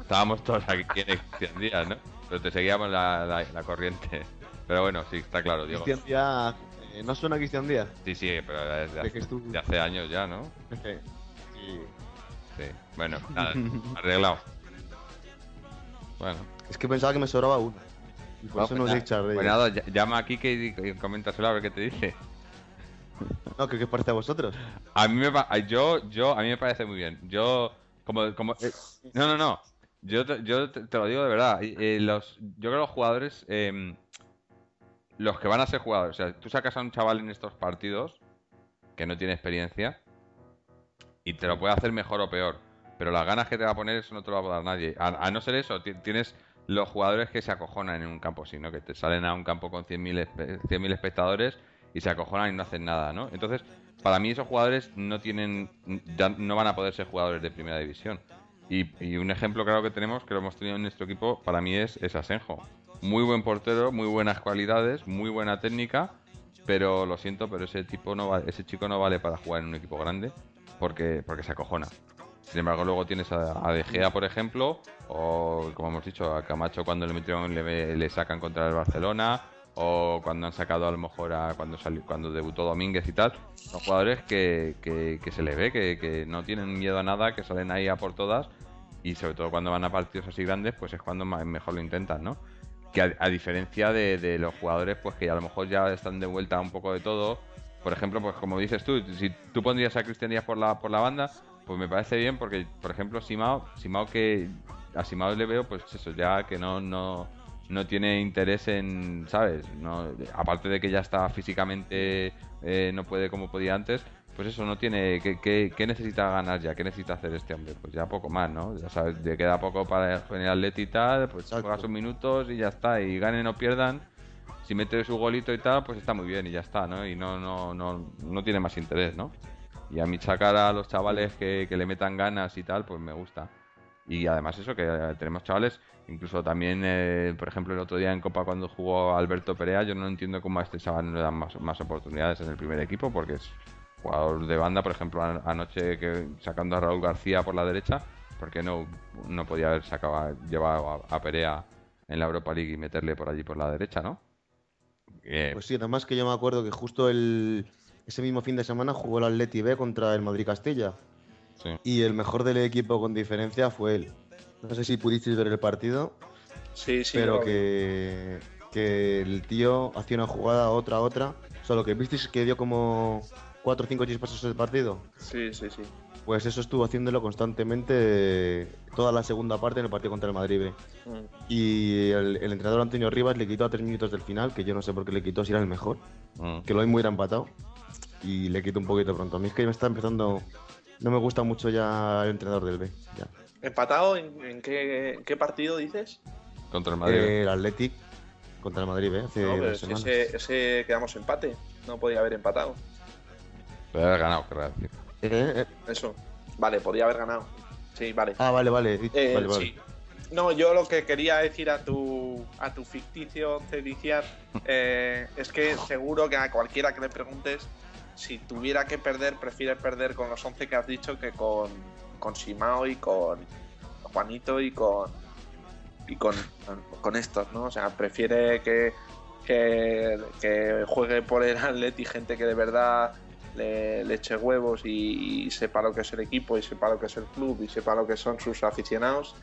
Estábamos todos aquí en Cristian Díaz, ¿no? Pero te seguíamos la, la, la corriente. Pero bueno, sí, está claro, Diego. Cristian Díaz. eh, ¿No suena Cristian Díaz? Sí, sí, pero es de ¿De hace, estuvo? de hace años ya, ¿no? Sí. Sí. Bueno, nada, arreglado. Bueno, Es que pensaba que me sobraba uno. Y por No, eso pues no os he Reyes. pues nada, ll- llama a Kike y, y coméntaselo a ver qué te dice. No, ¿qué, qué os parece a vosotros? A mí me a- yo, yo, a mí me parece muy bien. Yo, como, como, eh, no, no, no. Yo, te, yo te, te lo digo de verdad. eh, los, yo creo que los jugadores, eh, los que van a ser jugadores. O sea, tú sacas a un chaval en estos partidos que no tiene experiencia y te lo puede hacer mejor o peor. Pero las ganas que te va a poner, eso no te lo va a dar nadie. A, no ser eso, tienes los jugadores que se acojonan en un campo, sino que te salen a un campo con 100.000 espectadores y se acojonan y no hacen nada, ¿no? Entonces, para mí esos jugadores no tienen, ya no van a poder ser jugadores de primera división. Y, un ejemplo claro que tenemos, que lo hemos tenido en nuestro equipo, para mí es, es Asenjo. Muy buen portero, muy buenas cualidades, muy buena técnica, pero lo siento, pero ese tipo no ese chico no vale para jugar en un equipo grande porque, porque se acojona. Sin embargo, luego tienes a, De Gea, por ejemplo, o como hemos dicho, a Camacho cuando le metieron le, sacan contra el Barcelona, o cuando han sacado a lo mejor a cuando salió, cuando debutó Domínguez y tal, son jugadores que, que, se le ve, que, que, no tienen miedo a nada, que salen ahí a por todas y sobre todo cuando van a partidos así grandes, pues es cuando mejor lo intentan, ¿no? Que a, diferencia de, los jugadores, pues que a lo mejor ya están de vuelta un poco de todo. Por ejemplo, pues como dices tú, si tú pondrías a Cristian Díaz por la, por la banda, pues me parece bien porque, por ejemplo, Simao, Simao que a Simao le veo, pues eso, ya que no, no, no tiene interés en, ¿sabes? No, aparte de que ya está físicamente, eh, no puede como podía antes, pues eso, no tiene. ¿qué, qué, necesita ganar ya? ¿Qué necesita hacer este hombre? Pues ya poco más, ¿no? Ya sabes, le queda poco para el atleta y tal, pues juega sus minutos y ya está. Y ganen o pierdan, si mete su golito y tal, pues está muy bien y ya está, ¿no? Y no, no, no, no tiene más interés, ¿no? Y a mí sacar a los chavales que, que le metan ganas y tal, pues me gusta. Y además eso, que tenemos chavales, incluso también, eh, por ejemplo, el otro día en Copa cuando jugó Alberto Perea, yo no entiendo cómo a este chaval no le dan más, más oportunidades en el primer equipo, porque es jugador de banda, por ejemplo, anoche que sacando a Raúl García por la derecha, porque no, no podía haber sacado, llevado a, Perea en la Europa League y meterle por allí por la derecha, ¿no? pues sí, además que yo me acuerdo que justo el, ese mismo fin de semana jugó el Atleti B contra el Madrid Castilla. Y el mejor del equipo con diferencia fue él. No sé si pudisteis ver el partido. Sí, sí. Pero que, que el tío hacía una jugada, otra, otra. Solo que visteis que dio como 4 o 5 chispas el partido. Sí, sí, sí. Pues eso estuvo haciéndolo constantemente toda la segunda parte en el partido contra el Madrid B. Mm. Y el, entrenador Antonio Rivas le quitó a 3 minutos del final, que yo no sé por qué le quitó si era el mejor. Mm. Que lo hay muy empatado. Y le quitó un poquito pronto. A mí es que me está empezando no me gusta mucho ya el entrenador del B. ¿Empatado en, qué, partido dices? Contra el Madrid. Eh, el Athletic contra el Madrid B. Hace no, ese, ese, quedamos empate. No podía haber empatado. Podría haber ganado, querrá decir. Eh, eh. Eso. Vale, podía haber ganado. Sí, vale. Ah, vale, vale. vale, Sí. No, yo lo que quería decir a tu, a tu ficticio Cediciar es que seguro que a cualquiera que le preguntes si tuviera que perder, prefiere perder con los 11 que has dicho que con, con Simao y con Juanito y con y con, con estos, ¿no? O sea, prefiere que, que, juegue por el Atleti gente que de verdad le, eche huevos y, sepa lo que es el equipo y sepa lo que es el club y sepa lo que son sus aficionados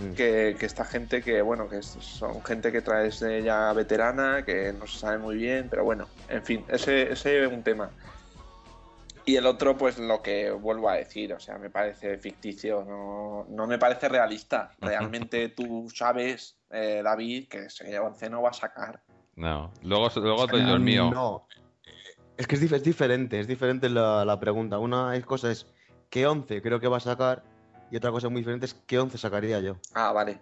Mm. que, esta gente que, bueno, que son gente que traes de ya veterana, que no se sabe muy bien, pero bueno, en fin, ese, ese es un tema. Y el otro, pues lo que vuelvo a decir, o sea, me parece ficticio, no, no me parece realista. Realmente tú sabes, eh, David, que ese 11 no va a sacar. No, luego, luego te el mío. No, es que es, diferente, es diferente la, la pregunta. Una cosa es, ¿qué 11 creo que va a sacar? Y otra cosa muy diferente es qué 11 sacaría yo. Ah, vale.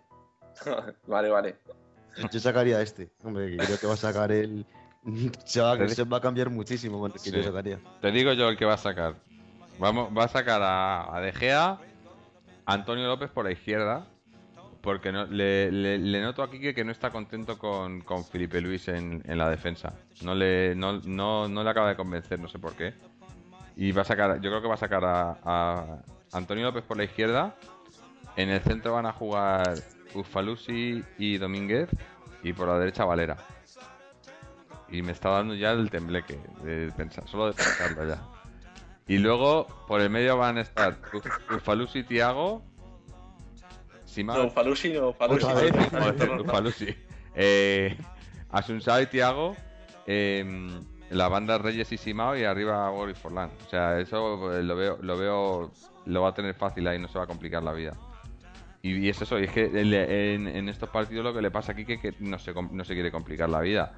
vale, vale. Yo sacaría este. Hombre, creo que va a sacar el. Se va, va a cambiar muchísimo con el que yo sacaría. Te digo yo el que va a sacar. Vamos, va a sacar a, a De Gea, Antonio López por la izquierda. Porque no, le, noto aquí que, que no está contento con, con Felipe Luis en, en, la defensa. No le, no, no, no le acaba de convencer, no sé por qué. Y va a sacar, yo creo que va a sacar a, Antonio López por la izquierda. En el centro van a jugar Ufalusi y Domínguez. Y por la derecha Valera. Y me está dando ya el tembleque de pensar, solo de pensarlo ya. Y luego por el medio van a estar Ufalusi y Tiago. No, Ufalusi no, Ufalusi. Eh, y Tiago. Eh, la banda Reyes y Simao y arriba Boris Forlán. O sea, eso eh, lo veo, lo veo, lo va a tener fácil ahí, no se va a complicar la vida. Y, es eso, y es que en, estos partidos lo que le pasa aquí que, que no, se, no se quiere complicar la vida.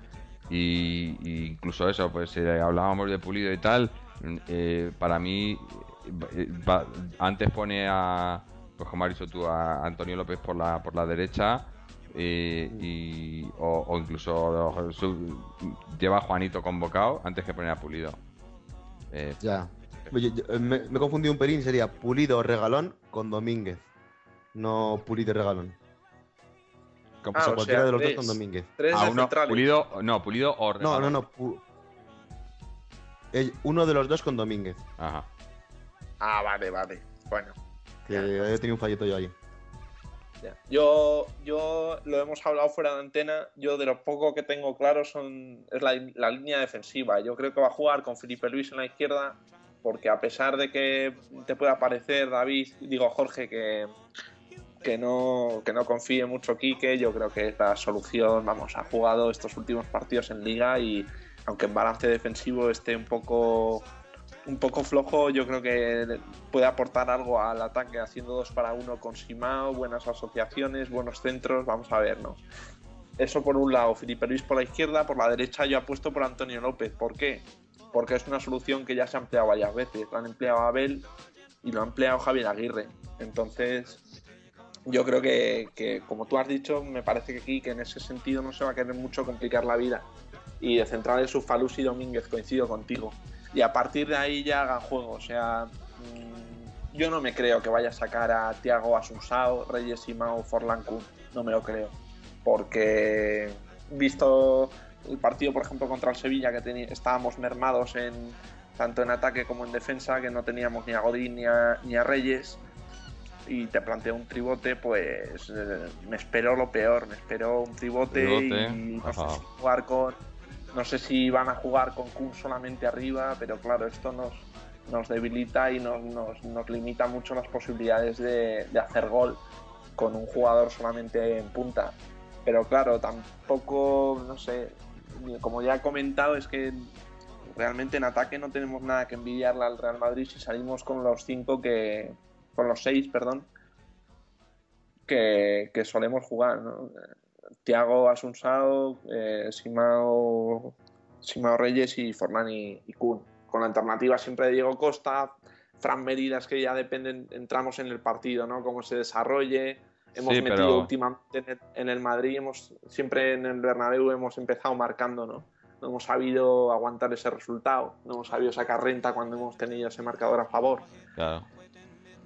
Y, y incluso eso, pues eh, hablábamos de Pulido y tal. eh, para mí, eh, antes pone a, pues como has dicho tú, a Antonio López por la, por la derecha. eh, y, o, o incluso su- lleva a Juanito convocado antes que poner a Pulido. Ya. Yo- eh, me, me he confundido un pelín, sería Pulido o Regalón con Domínguez. No Pulido y Regalón. como- Ah, o sea, o cualquiera sea, de los tres. dos con Domínguez. Tres a de uno, centrales. Pulido, no, Pulido o No, Regalón. no, no. Pu- Eh, Uno de los dos con Domínguez. Ajá. Ah, vale, vale. Bueno. Que he tenido un fallito yo ahí. Ya. Yo, yo lo hemos hablado fuera de antena. Yo de lo poco que tengo claro son es la, la línea defensiva. Yo creo que va a jugar con Felipe Luis en la izquierda, porque a pesar de que te pueda parecer David, digo Jorge, que, que no que no confíe mucho Quique, yo creo que es la solución. Vamos, ha jugado estos últimos partidos en Liga y aunque en balance defensivo esté un poco un poco flojo, yo creo que puede aportar algo al ataque haciendo dos para uno con Simao, buenas asociaciones, buenos centros, vamos a ver, ¿no? Eso por un lado, Felipe Luis por la izquierda, por la derecha yo apuesto por Antonio López. ¿Por qué? Porque es una solución que ya se ha empleado varias veces. Lo han empleado Abel y lo ha empleado Javier Aguirre. Entonces, yo creo que, que, como tú has dicho, me parece que aquí que en ese sentido no se va a querer mucho complicar la vida. Y de centrales Ufalus y Domínguez, coincido contigo y a partir de ahí ya hagan juego. O sea, mmm, yo no me creo que vaya a sacar a Tiago Asunsao, Reyes Simao, Forlan Kun. No me lo creo. Porque visto el partido, por ejemplo, contra el Sevilla, que estábamos mermados en tanto en ataque como en defensa, que no teníamos ni a Godín ni a, ni a Reyes, y te planteo un tribote, pues eh, me espero lo peor, me espero un tribote, Tribote, y no ajá. sé si jugar con no sé si van a jugar con Kun solamente arriba, pero claro, esto nos, nos debilita y nos, nos, nos limita mucho las posibilidades de, de, hacer gol con un jugador solamente en punta. Pero claro, tampoco, no sé, como ya he comentado, es que realmente en ataque no tenemos nada que envidiarle al Real Madrid si salimos con los cinco que. con los seis, perdón, que, solemos jugar, ¿no? Tiago Asunsao, eh, Simao, Simao Reyes y Forlán y, y Kun. Con la alternativa siempre de Diego Costa, Fran Medidas que ya dependen, entramos en el partido, ¿no? Cómo se desarrolle. Hemos Sí, metido pero- últimamente en el, en el Madrid, hemos, siempre en el Bernabéu hemos empezado marcando, ¿no? No hemos sabido aguantar ese resultado, no hemos sabido sacar renta cuando hemos tenido ese marcador a favor. Claro.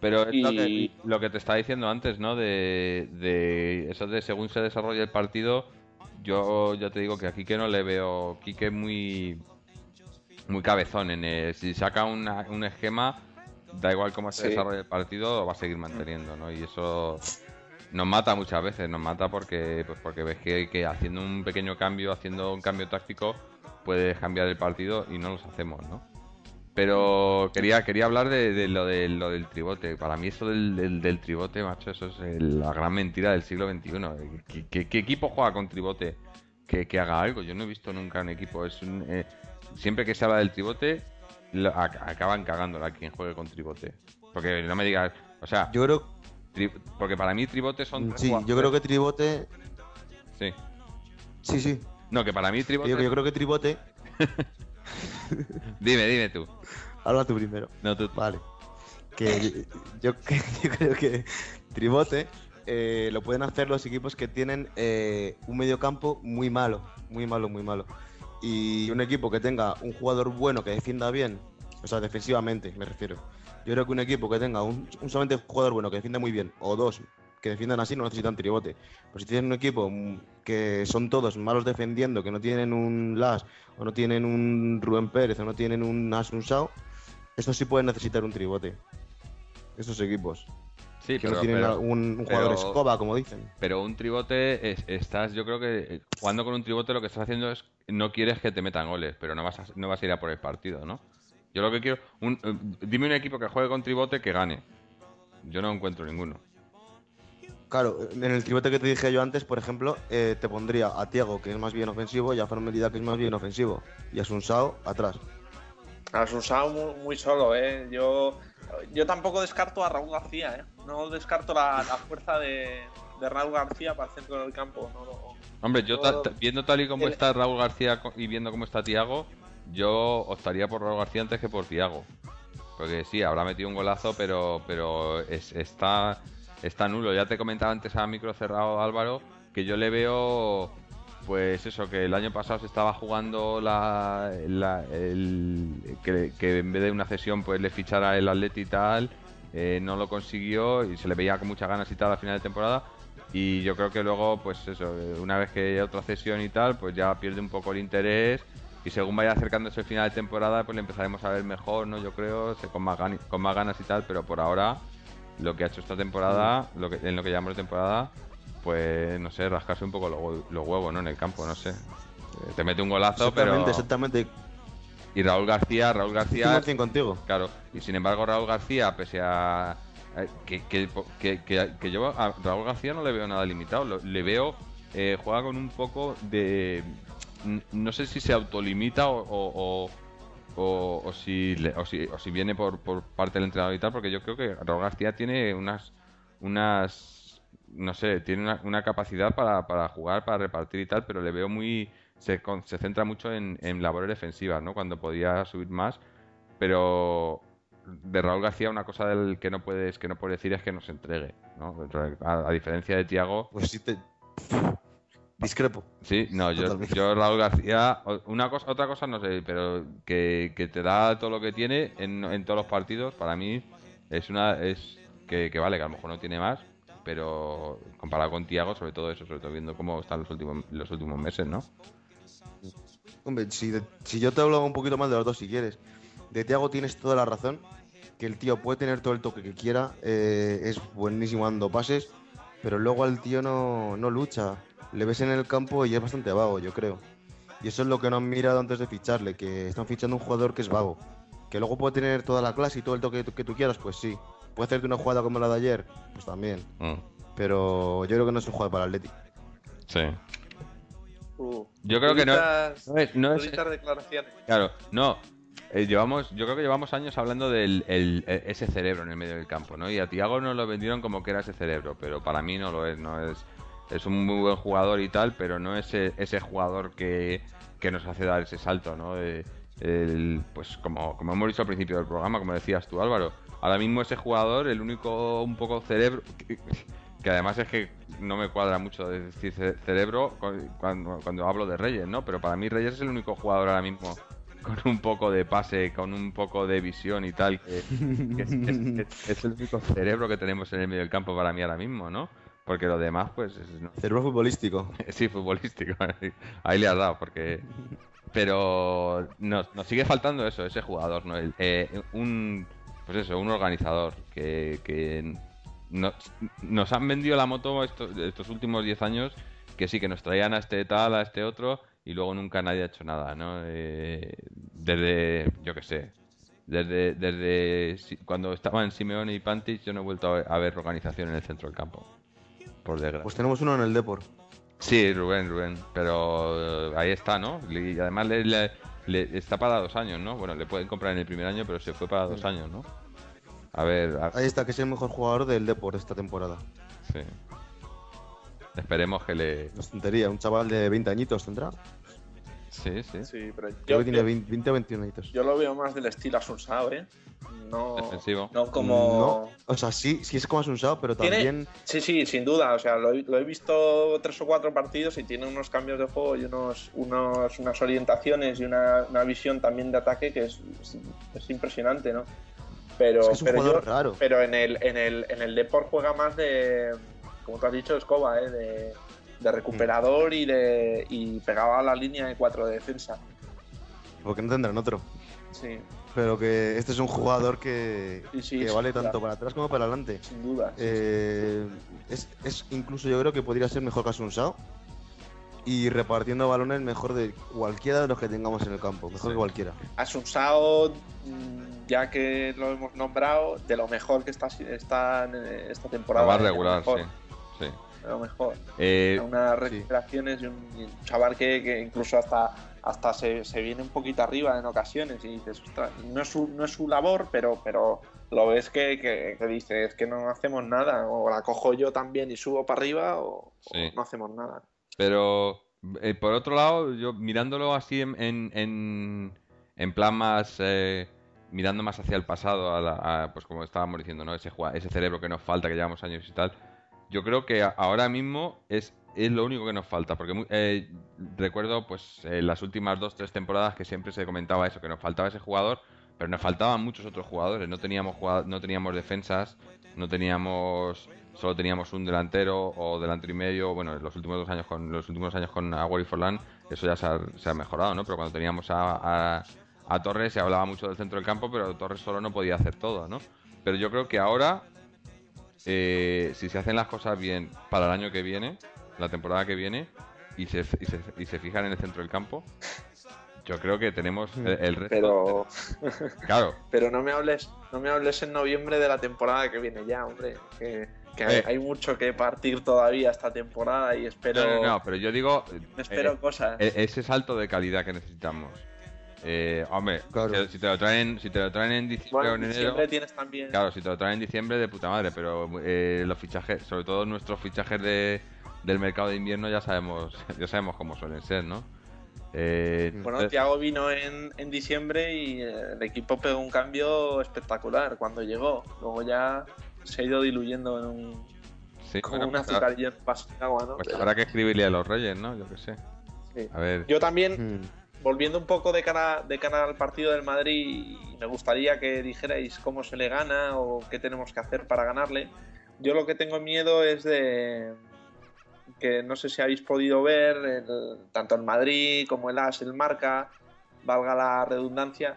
Pero es lo, que, Y- lo que te estaba diciendo antes, ¿no? De, de eso de según se desarrolla el partido, yo ya te digo que aquí que no le veo Quique muy muy cabezón en el- si saca una- un esquema, da igual cómo se Sí. desarrolla el partido, lo va a seguir manteniendo, ¿no? Y eso nos mata muchas veces, nos mata porque pues porque ves que, que haciendo un pequeño cambio, haciendo un cambio táctico, puedes cambiar el partido y no los hacemos, ¿no? Pero quería, quería hablar de, lo, de lo del tribote. Para mí eso del, tribote, macho, eso es la gran mentira del siglo XXI. ¿Qué, equipo juega con tribote que, que haga algo? Yo no he visto nunca un equipo. Es un, eh, siempre que se habla del tribote, lo- ac- acaban cagándola quien juegue con tribote. Porque no me digas, o sea, Yo creo, tri- porque para mí tribote son... tres sí, yo creo que Tribote. Sí. Sí, sí. No, que para mí tribote... Yo, yo creo que Tribote. Dime, dime tú. Habla tú primero. No, tú... Vale. Que yo, yo- yo creo que Tribote eh, lo pueden hacer los equipos que tienen eh, un mediocampo muy malo, muy malo, muy malo. Y un equipo que tenga un jugador bueno que defienda bien, o sea, defensivamente me refiero. Yo creo que un equipo que tenga un, un solamente jugador bueno que defienda muy bien, o dos que defiendan así, no necesitan tribote. Pues si tienen un equipo mm, que son todos malos defendiendo, que no tienen un Las, o no tienen un Rubén Pérez, o no tienen un Asunsao, estos sí pueden necesitar un tribote. Estos equipos. Sí, Que pero, no tienen pero- un, un jugador pero- escoba, como dicen. Pero un tribote, es- estás, yo creo que eh, jugando con un tribote lo que estás haciendo es, no quieres que te metan goles, pero no vas a, no vas a ir a por el partido, ¿no? Yo lo que quiero, un, eh, dime un equipo que juegue con tribote que gane. Yo no encuentro ninguno. Claro, en el tribote que te dije yo antes, por ejemplo, eh, te pondría a Tiago, que es más bien ofensivo, y a Fran que es más bien ofensivo. Y a Sunsao atrás. Asunsao muy, muy solo, ¿eh? Yo, yo tampoco descarto a Raúl García, ¿eh? No descarto la, la fuerza de, de Raúl García para el centro del campo. Hombre, yo viendo tal y como está Raúl García y viendo cómo está Tiago, yo optaría por Raúl García antes que por Tiago. Porque sí, habrá metido un golazo, pero, pero está, está nulo. Ya te comentaba antes a micro cerrado Álvaro que yo le veo pues eso, que el año pasado se estaba jugando la, el, que, en vez de una cesión pues le fichara el Atleti y tal, eh, no lo consiguió y se le veía con muchas ganas y tal a final de temporada. Y yo creo que luego, pues eso, una vez que hay otra cesión y tal, pues ya pierde un poco el interés. Y según vaya acercándose el final de temporada, pues le empezaremos a ver mejor, ¿no? Yo creo, con más, con más ganas y tal, pero por ahora, lo que ha hecho esta temporada, lo que, en lo que llamamos de temporada, pues no sé, rascarse un poco los, huevos, ¿no? En el campo, no sé. Eh, te mete un golazo, exactamente, Exactamente, Y Raúl García, Raúl García. contigo. Claro, y sin embargo, Raúl García, pese a. Que, que, que, yo a Raúl García no le veo nada limitado, le veo. Eh, juega con un poco de. No sé si se autolimita o, o, o, si, o, si, viene por, por parte del entrenador y tal, porque yo creo que Raúl García tiene unas unas no sé, tiene una, capacidad para, para, jugar, para repartir y tal, pero le veo muy. Se, se centra mucho en, en, labores defensivas, ¿no? Cuando podía subir más, pero de Raúl García una cosa del que no puedes que no puedes decir es que no se entregue, ¿no? A, diferencia de Tiago. Pues sí te discrepo. Sí, no, yo, yo, Raúl García, una cosa, otra cosa no sé, pero que, que te da todo lo que tiene en, en, todos los partidos, para mí es una es que, que vale, que a lo mejor no tiene más, pero comparado con Tiago, sobre todo eso, sobre todo viendo cómo están los últimos, los últimos meses, ¿no? Hombre, si, si yo te hablo un poquito más de los dos, si quieres. De Tiago tienes toda la razón, que el tío puede tener todo el toque que quiera, eh, es buenísimo dando pases, pero luego al tío no, no lucha. Le ves en el campo y es bastante vago, yo creo. Y eso es lo que no han mirado antes de ficharle, que están fichando un jugador que es vago. Que luego puede tener toda la clase y todo el toque que tú quieras, pues sí. ¿Puede hacerte una jugada como la de ayer? Pues también. Mm. Pero yo creo que no es un jugador para el Atleti. Sí. Uh, yo creo que no, no es, declaraciones. Claro, no. Eh, llevamos, yo creo que llevamos años hablando de eh, ese cerebro en el medio del campo, ¿no? Y a Tiago nos lo vendieron como que era ese cerebro, pero para mí no lo es, no es. Es un muy buen jugador y tal, pero no es ese, ese jugador que, que, nos hace dar ese salto, ¿no? el, pues como, como hemos dicho al principio del programa, como decías tú, Álvaro, Ahora mismo ese jugador, el único un poco cerebro, que, además es que no me cuadra mucho decir cerebro cuando, hablo de Reyes, ¿no? Pero para mí Reyes es el único jugador ahora mismo con un poco de pase, con un poco de visión y tal, que, es, el único cerebro que tenemos en el medio del campo para mí ahora mismo, ¿no? Porque lo demás, pues... Cerebro futbolístico. sí, futbolístico. Ahí le has dado, porque... Pero nos, sigue faltando eso, ese jugador, ¿no? Eh, un pues eso, un organizador que, nos han vendido la moto estos, estos últimos 10 años que sí, que nos traían a este tal, a este otro y luego nunca nadie ha hecho nada, ¿no? Eh, desde, yo qué sé, desde, desde cuando estaban Simeone y Pantic yo no he vuelto a ver, organización en el centro del campo, por desgracia. Pues tenemos uno en el Deport. Sí, Rubén, Rubén, pero eh, ahí está, ¿no? Y además le le, está para dos años, ¿no? Bueno, le pueden comprar en el primer año, pero se fue para dos años, ¿no? A ver. Ahí está, que es el mejor jugador del Deport esta temporada. Sí. Esperemos que le. No es tontería, un chaval de 20 añitos tendrá. Sí, sí. Sí, pero yo, que tiene 20, o 21 añitos. Yo lo veo más del estilo Asunsao, ¿eh? No, Defensivo. no como. o sea, sí, sí es como Asunsao, pero también. Sí, sí, sin duda. O sea, lo, he visto tres o cuatro partidos y tiene unos cambios de juego y unos, unos unas orientaciones y una, una, visión también de ataque que es, es, impresionante, ¿no? Pero, es, un pero, raro. pero en el, en el, en el Deport juega más de. Como tú has dicho, escoba, ¿eh? De, de recuperador y de y pegaba la línea de cuatro de defensa. Porque no tendrán otro. Sí. Pero que este es un jugador que, que vale tanto para atrás como para adelante. Sin duda. Eh, es, es, incluso yo creo que podría ser mejor que Asunsao. Y repartiendo balones mejor de cualquiera de los que tengamos en el campo. Mejor que cualquiera. Asunsao, mm, ya que lo hemos nombrado, de lo mejor que está, está en esta temporada. Lo más regular, sí. Sí. lo mejor. Eh, unas recuperaciones y un, chaval que, que, incluso hasta hasta se, se, viene un poquito arriba en ocasiones y dices, ostras, no es su, no es su labor, pero, pero lo ves que, que, que dices que no hacemos nada, o la cojo yo también y subo para arriba, o, Sí. o no hacemos nada. Pero eh, por otro lado, yo mirándolo así en, en, en, en plan más. eh, mirando más hacia el pasado, a la- a, pues como estábamos diciendo, ¿no? Ese, ese cerebro que nos falta, que llevamos años y tal. Yo creo que ahora mismo es, es lo único que nos falta. Porque eh, recuerdo, pues, en las últimas dos, tres temporadas que siempre se comentaba eso, que nos faltaba ese jugador, pero nos faltaban muchos otros jugadores. No teníamos, jugad- no teníamos defensas, no teníamos solo teníamos un delantero o delantero y medio bueno en los últimos dos años con los últimos años con Aguero eso ya se ha, se ha mejorado no pero cuando teníamos a, a, a Torres se hablaba mucho del centro del campo pero Torres solo no podía hacer todo no pero yo creo que ahora eh, si se hacen las cosas bien para el año que viene la temporada que viene y se, y se, y se fijan en el centro del campo yo creo que tenemos el, el resto Pero, claro pero no me hables, no me hables en noviembre de la temporada que viene ya, hombre. Que, que hay, Eh. hay mucho que partir todavía esta temporada y espero, no, no, no, pero yo digo espero eh, cosas. E- ese salto de calidad que necesitamos. Eh, hombre, Claro. si, si te lo traen, si te lo traen en diciembre bueno, o en en enero, diciembre tienes también. claro, si te lo traen en diciembre de puta madre, pero eh, los fichajes, sobre todo nuestros fichajes de, del mercado de invierno ya sabemos, ya sabemos cómo suelen ser, ¿no? Eh, Bueno, entonces- Thiago vino en, en diciembre y el equipo pegó un cambio espectacular cuando llegó. Luego ya se ha ido diluyendo en un, sí, como bueno, un pues, en vaso de agua, ¿no? pues Pero, habrá que escribirle a los reyes, ¿no? Yo qué sé. sí. A ver. Yo también, Mm. Volviendo un poco de cara, al partido del Madrid, me gustaría que dijerais cómo se le gana o qué tenemos que hacer para ganarle. Yo lo que tengo miedo es de que no sé si habéis podido ver, tanto el Madrid como el AS, el Marca, valga la redundancia,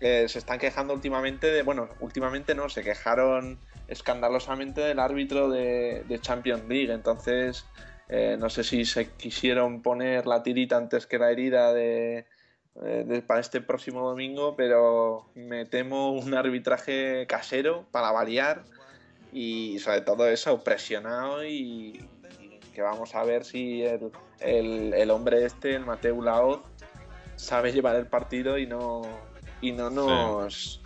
eh, se están quejando últimamente de, bueno, últimamente no, se quejaron escandalosamente del árbitro de, de Champions League, entonces eh, no sé si se quisieron poner la tirita antes que la herida de, eh, de- para este próximo domingo, pero me temo un arbitraje casero para variar y sobre todo eso, presionado y, y que vamos a ver si el, el- el hombre este, el Mateu Laoz, sabe llevar el partido y no, y no nos...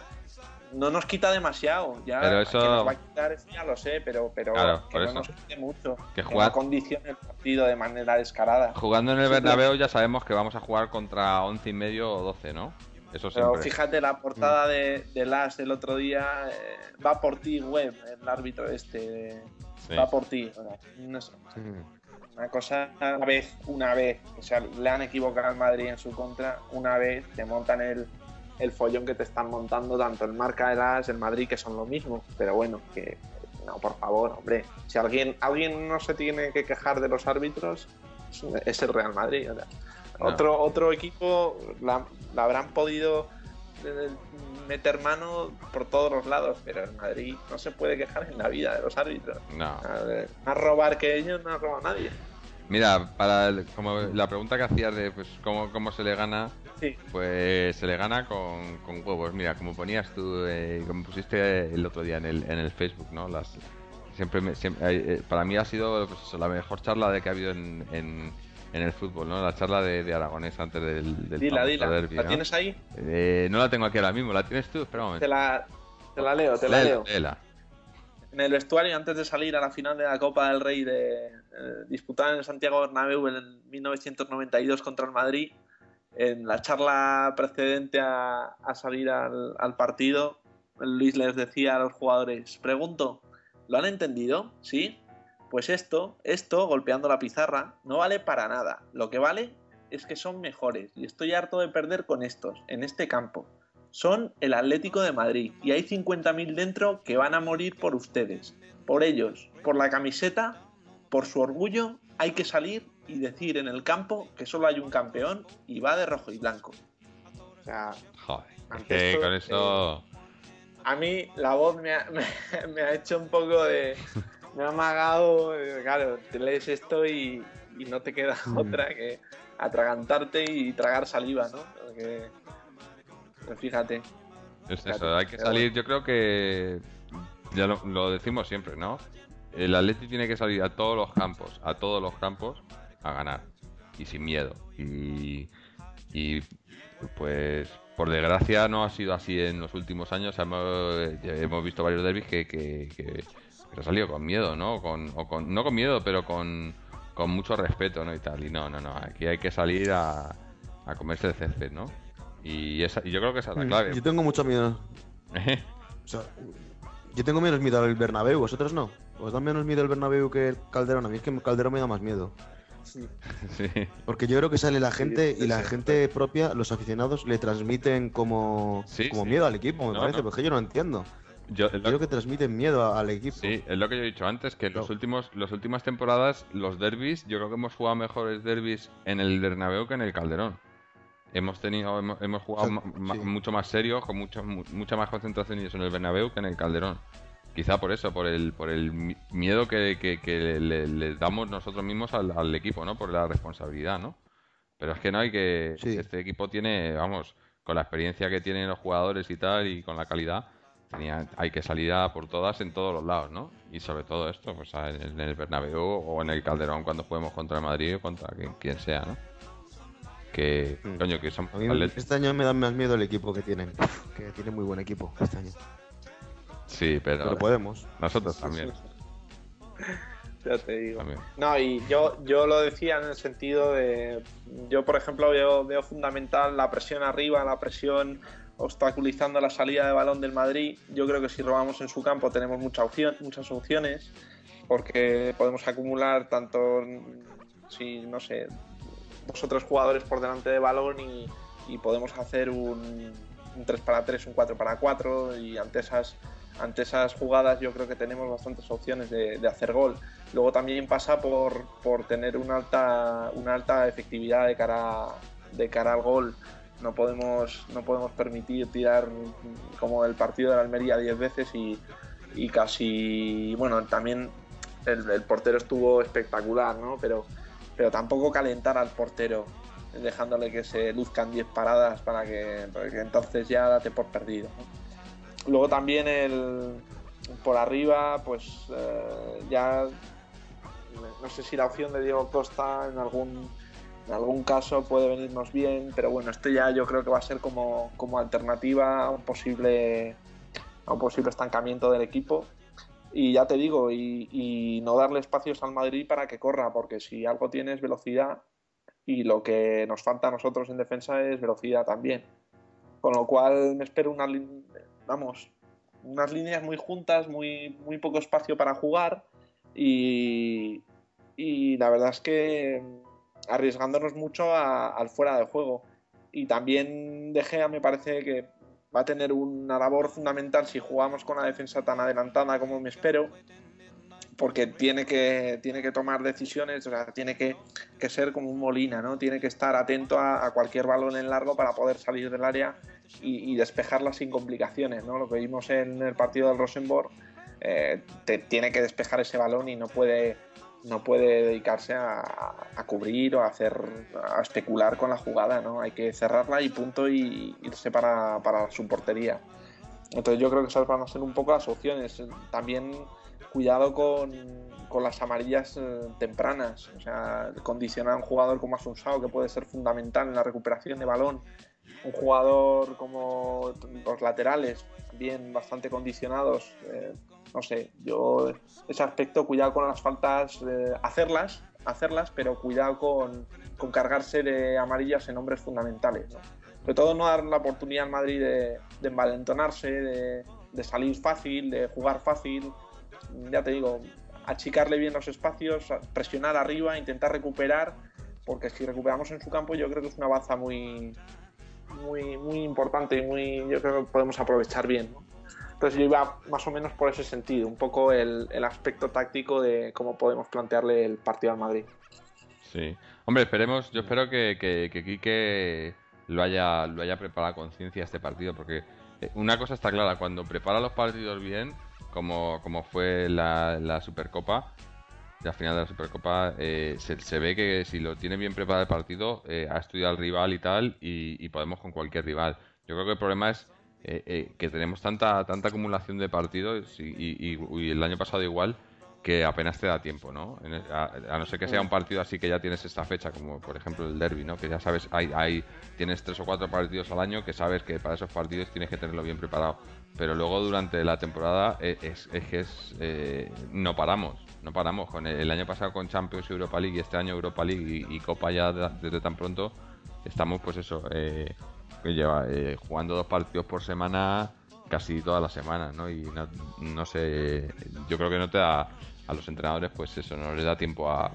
No nos quita demasiado, ya Pero eso- que nos va a quitar eso ya lo sé, pero, pero Claro, que no eso. nos quite mucho, Que que jugar- no condicione el partido de manera descarada. Jugando en el Bernabéu ya sabemos que vamos a jugar contra 11 y medio o 12, ¿no? Eso Pero siempre. fíjate, la portada de, de Las del otro día eh, va por ti, web, el árbitro este. Sí. Va por ti. No sé, una cosa, una vez, una vez. O sea, le han equivocado al Madrid en su contra, una vez te montan el, el follón que te están montando tanto el Marca, el AS, el Madrid, que son lo mismo. Pero bueno, que. No, por favor, hombre. Si alguien, alguien no se tiene que quejar de los árbitros, es- el Real Madrid. o sea. No. Otro, otro equipo la, la habrán podido eh, meter mano por todos los lados, pero en Madrid no se puede quejar en la vida de los árbitros. No. Más robar que ellos no ha robado nadie. Mira, para el- como la pregunta que hacías de pues cómo, cómo se le gana, Sí, pues se le gana con, con huevos. Mira, como ponías tú, eh, como pusiste el otro día en el, en el Facebook, ¿no? Las siempre, me- siempre- eh, eh, para mí ha sido pues eso, la mejor charla de que ha habido en, en, en el fútbol, ¿no? La charla de, de Aragonés antes del, del dila, dila. derbi, ¿La ¿no? tienes ahí? Eh, no la tengo aquí ahora mismo, ¿la tienes tú? Espera un momento. Te la, te la leo, te la leo. léela. En el vestuario, antes de salir a la final de la Copa del Rey de, eh, disputada en el Santiago Bernabéu en el 1992 contra el Madrid, en la charla precedente a, salir al, al partido, Luis les decía a los jugadores, pregunto, ¿lo han entendido? ¿Sí? Pues esto, esto, golpeando la pizarra, no vale para nada. Lo que vale es que son mejores y estoy harto de perder con estos, en este campo. Son el Atlético de Madrid y hay 50.000 dentro que van a morir por ustedes. Por ellos, por la camiseta, por su orgullo, hay que salir y decir en el campo que solo hay un campeón y va de rojo y blanco. O sea, Joder, es que esto, con eso... a mí la voz me ha, me, me ha hecho un poco de... Me ha amagado, eh, claro, te lees esto y, y no te queda Mm. otra que atragantarte y tragar saliva, ¿no? Porque, pues fíjate. Es eso, hay que salir, yo creo que ya lo, lo decimos siempre, ¿no? el Atleti tiene que salir a todos los campos, a todos los campos, a ganar. Y sin miedo. Y, y pues por desgracia no ha sido así en los últimos años. Hemos, visto varios derbis que, que, que, ha salido con miedo, ¿no? Con, o con, no con miedo, pero con, con mucho respeto, ¿no? Y tal. Y no, no, no. Aquí hay que salir a, a comerse el césped, ¿no? Y, esa, y yo creo que esa es la mm, clave. Yo tengo mucho miedo. o sea, yo tengo menos miedo al Bernabéu, vosotros no. ¿Os da menos miedo el Bernabéu que el Calderón? A mí es que el Calderón me da más miedo. Sí. Porque yo creo que sale la gente y la gente propia, los aficionados, le transmiten como, como miedo al equipo, me parece, porque yo no entiendo. Yo, creo que transmiten miedo al equipo. Sí, es lo que yo he dicho antes, que los últimos, las últimas temporadas, los derbis, yo creo que hemos jugado mejores derbis en el Bernabéu que en el Calderón. Hemos tenido, hemos, jugado mucho más serio, con mucha, mucha más concentración en el Bernabéu que en el Calderón. Quizá por eso, por el, por el miedo que, le, damos nosotros mismos al, equipo, ¿no? Por la responsabilidad, ¿no? Pero es que no hay que... Este equipo tiene, vamos, con la experiencia que tienen los jugadores y tal, y con la calidad, tenía, hay que salir a por todas en todos los lados, ¿no? Y sobre todo esto, pues en el Bernabéu o en el Calderón cuando juguemos contra el Madrid o contra quien, sea, ¿no? Que, mm. coño, que son... Este año me da más miedo el equipo que tienen, que tiene muy buen equipo este año. Sí, pero. podemos. Nosotros también. ya te digo. No, y yo, yo lo decía en el sentido de. Yo, por ejemplo, veo, veo fundamental la presión arriba, la presión obstaculizando la salida de balón del Madrid. Yo creo que si robamos en su campo tenemos mucha opción, muchas opciones, porque podemos acumular tanto, si no sé, dos o tres jugadores por delante de balón y, y podemos hacer un, un 3 para 3, un 4 para 4 y ante esas ante esas jugadas yo creo que tenemos bastantes opciones de, hacer gol. Luego también pasa por, tener una alta, una alta efectividad de cara, de cara al gol. No podemos, no podemos permitir tirar como el partido de la Almería 10 veces y, casi, bueno, también el, portero estuvo espectacular, ¿no? Pero, pero tampoco calentar al portero dejándole que se luzcan 10 paradas para que, entonces ya date por perdido. Luego también el por arriba, pues eh, ya no sé si la opción de Diego Costa en algún en algún caso puede venirnos bien, pero bueno, esto ya yo creo que va a ser como, como alternativa a un posible un posible estancamiento del equipo. Y ya te digo, y, y, no darle espacios al Madrid para que corra, porque si algo tiene es velocidad y lo que nos falta a nosotros en defensa es velocidad también. Con lo cual me espero una, vamos, unas líneas muy juntas, muy, muy poco espacio para jugar y, y la verdad es que arriesgándonos mucho al fuera de juego. Y también De Gea me parece que va a tener una labor fundamental si jugamos con la defensa tan adelantada como me espero, porque tiene que, tiene que tomar decisiones, o sea, tiene que, ser como un molina, ¿no? Tiene que estar atento a, cualquier balón en largo para poder salir del área y, despejarla sin complicaciones, ¿no? Lo que vimos en el partido del Rosenborg, eh, tiene que despejar ese balón y no puede, no puede dedicarse a, cubrir o a hacer, a especular con la jugada, ¿no? Hay que cerrarla y punto y irse para, para su portería. Entonces yo creo que esas van a ser un poco las opciones. También cuidado con, las amarillas eh, tempranas, o sea, condicionar a un jugador como Asunsao, que puede ser fundamental en la recuperación de balón, un jugador como los laterales, también bastante condicionados, eh, no sé, yo ese aspecto, cuidado con las faltas, eh, hacerlas, hacerlas, pero cuidado con, cargarse de amarillas en hombres fundamentales. Sobre todo no dar la oportunidad al Madrid de, envalentonarse, de, de salir fácil, de jugar fácil, ya te digo, achicarle bien los espacios, presionar arriba, intentar recuperar, porque si recuperamos en su campo yo creo que es una baza muy, muy, muy importante y muy, yo creo que podemos aprovechar bien. Entonces yo iba más o menos por ese sentido, un poco el, aspecto táctico de cómo podemos plantearle el partido al Madrid. Sí. Hombre, esperemos, yo espero que, que, que Quique lo haya, lo haya preparado con conciencia este partido, porque eh, una cosa está clara, cuando prepara los partidos bien, como, como fue la, la Supercopa, la final de la Supercopa, eh, se, ve que si lo tiene bien preparado el partido, eh, ha estudiado al rival y tal, y, podemos con cualquier rival. Yo creo que el problema es eh, que tenemos tanta tanta acumulación de partidos y, el año pasado igual, que apenas te da tiempo, ¿no? a, no ser que sea un partido así que ya tienes esta fecha, como por ejemplo el derby, ¿no? Que ya sabes, hay, hay, tienes tres o cuatro partidos al año que sabes que para esos partidos tienes que tenerlo bien preparado. Pero luego durante la temporada eh, es, que es, eh, no paramos, no paramos. Con el, año pasado con Champions y Europa League y este año Europa League y, Copa ya desde tan pronto, estamos pues eso, eh, lleva, eh, jugando dos partidos por semana casi todas las semanas, ¿no? Y no, sé, yo creo que no te da a los entrenadores, pues eso, no les da tiempo a,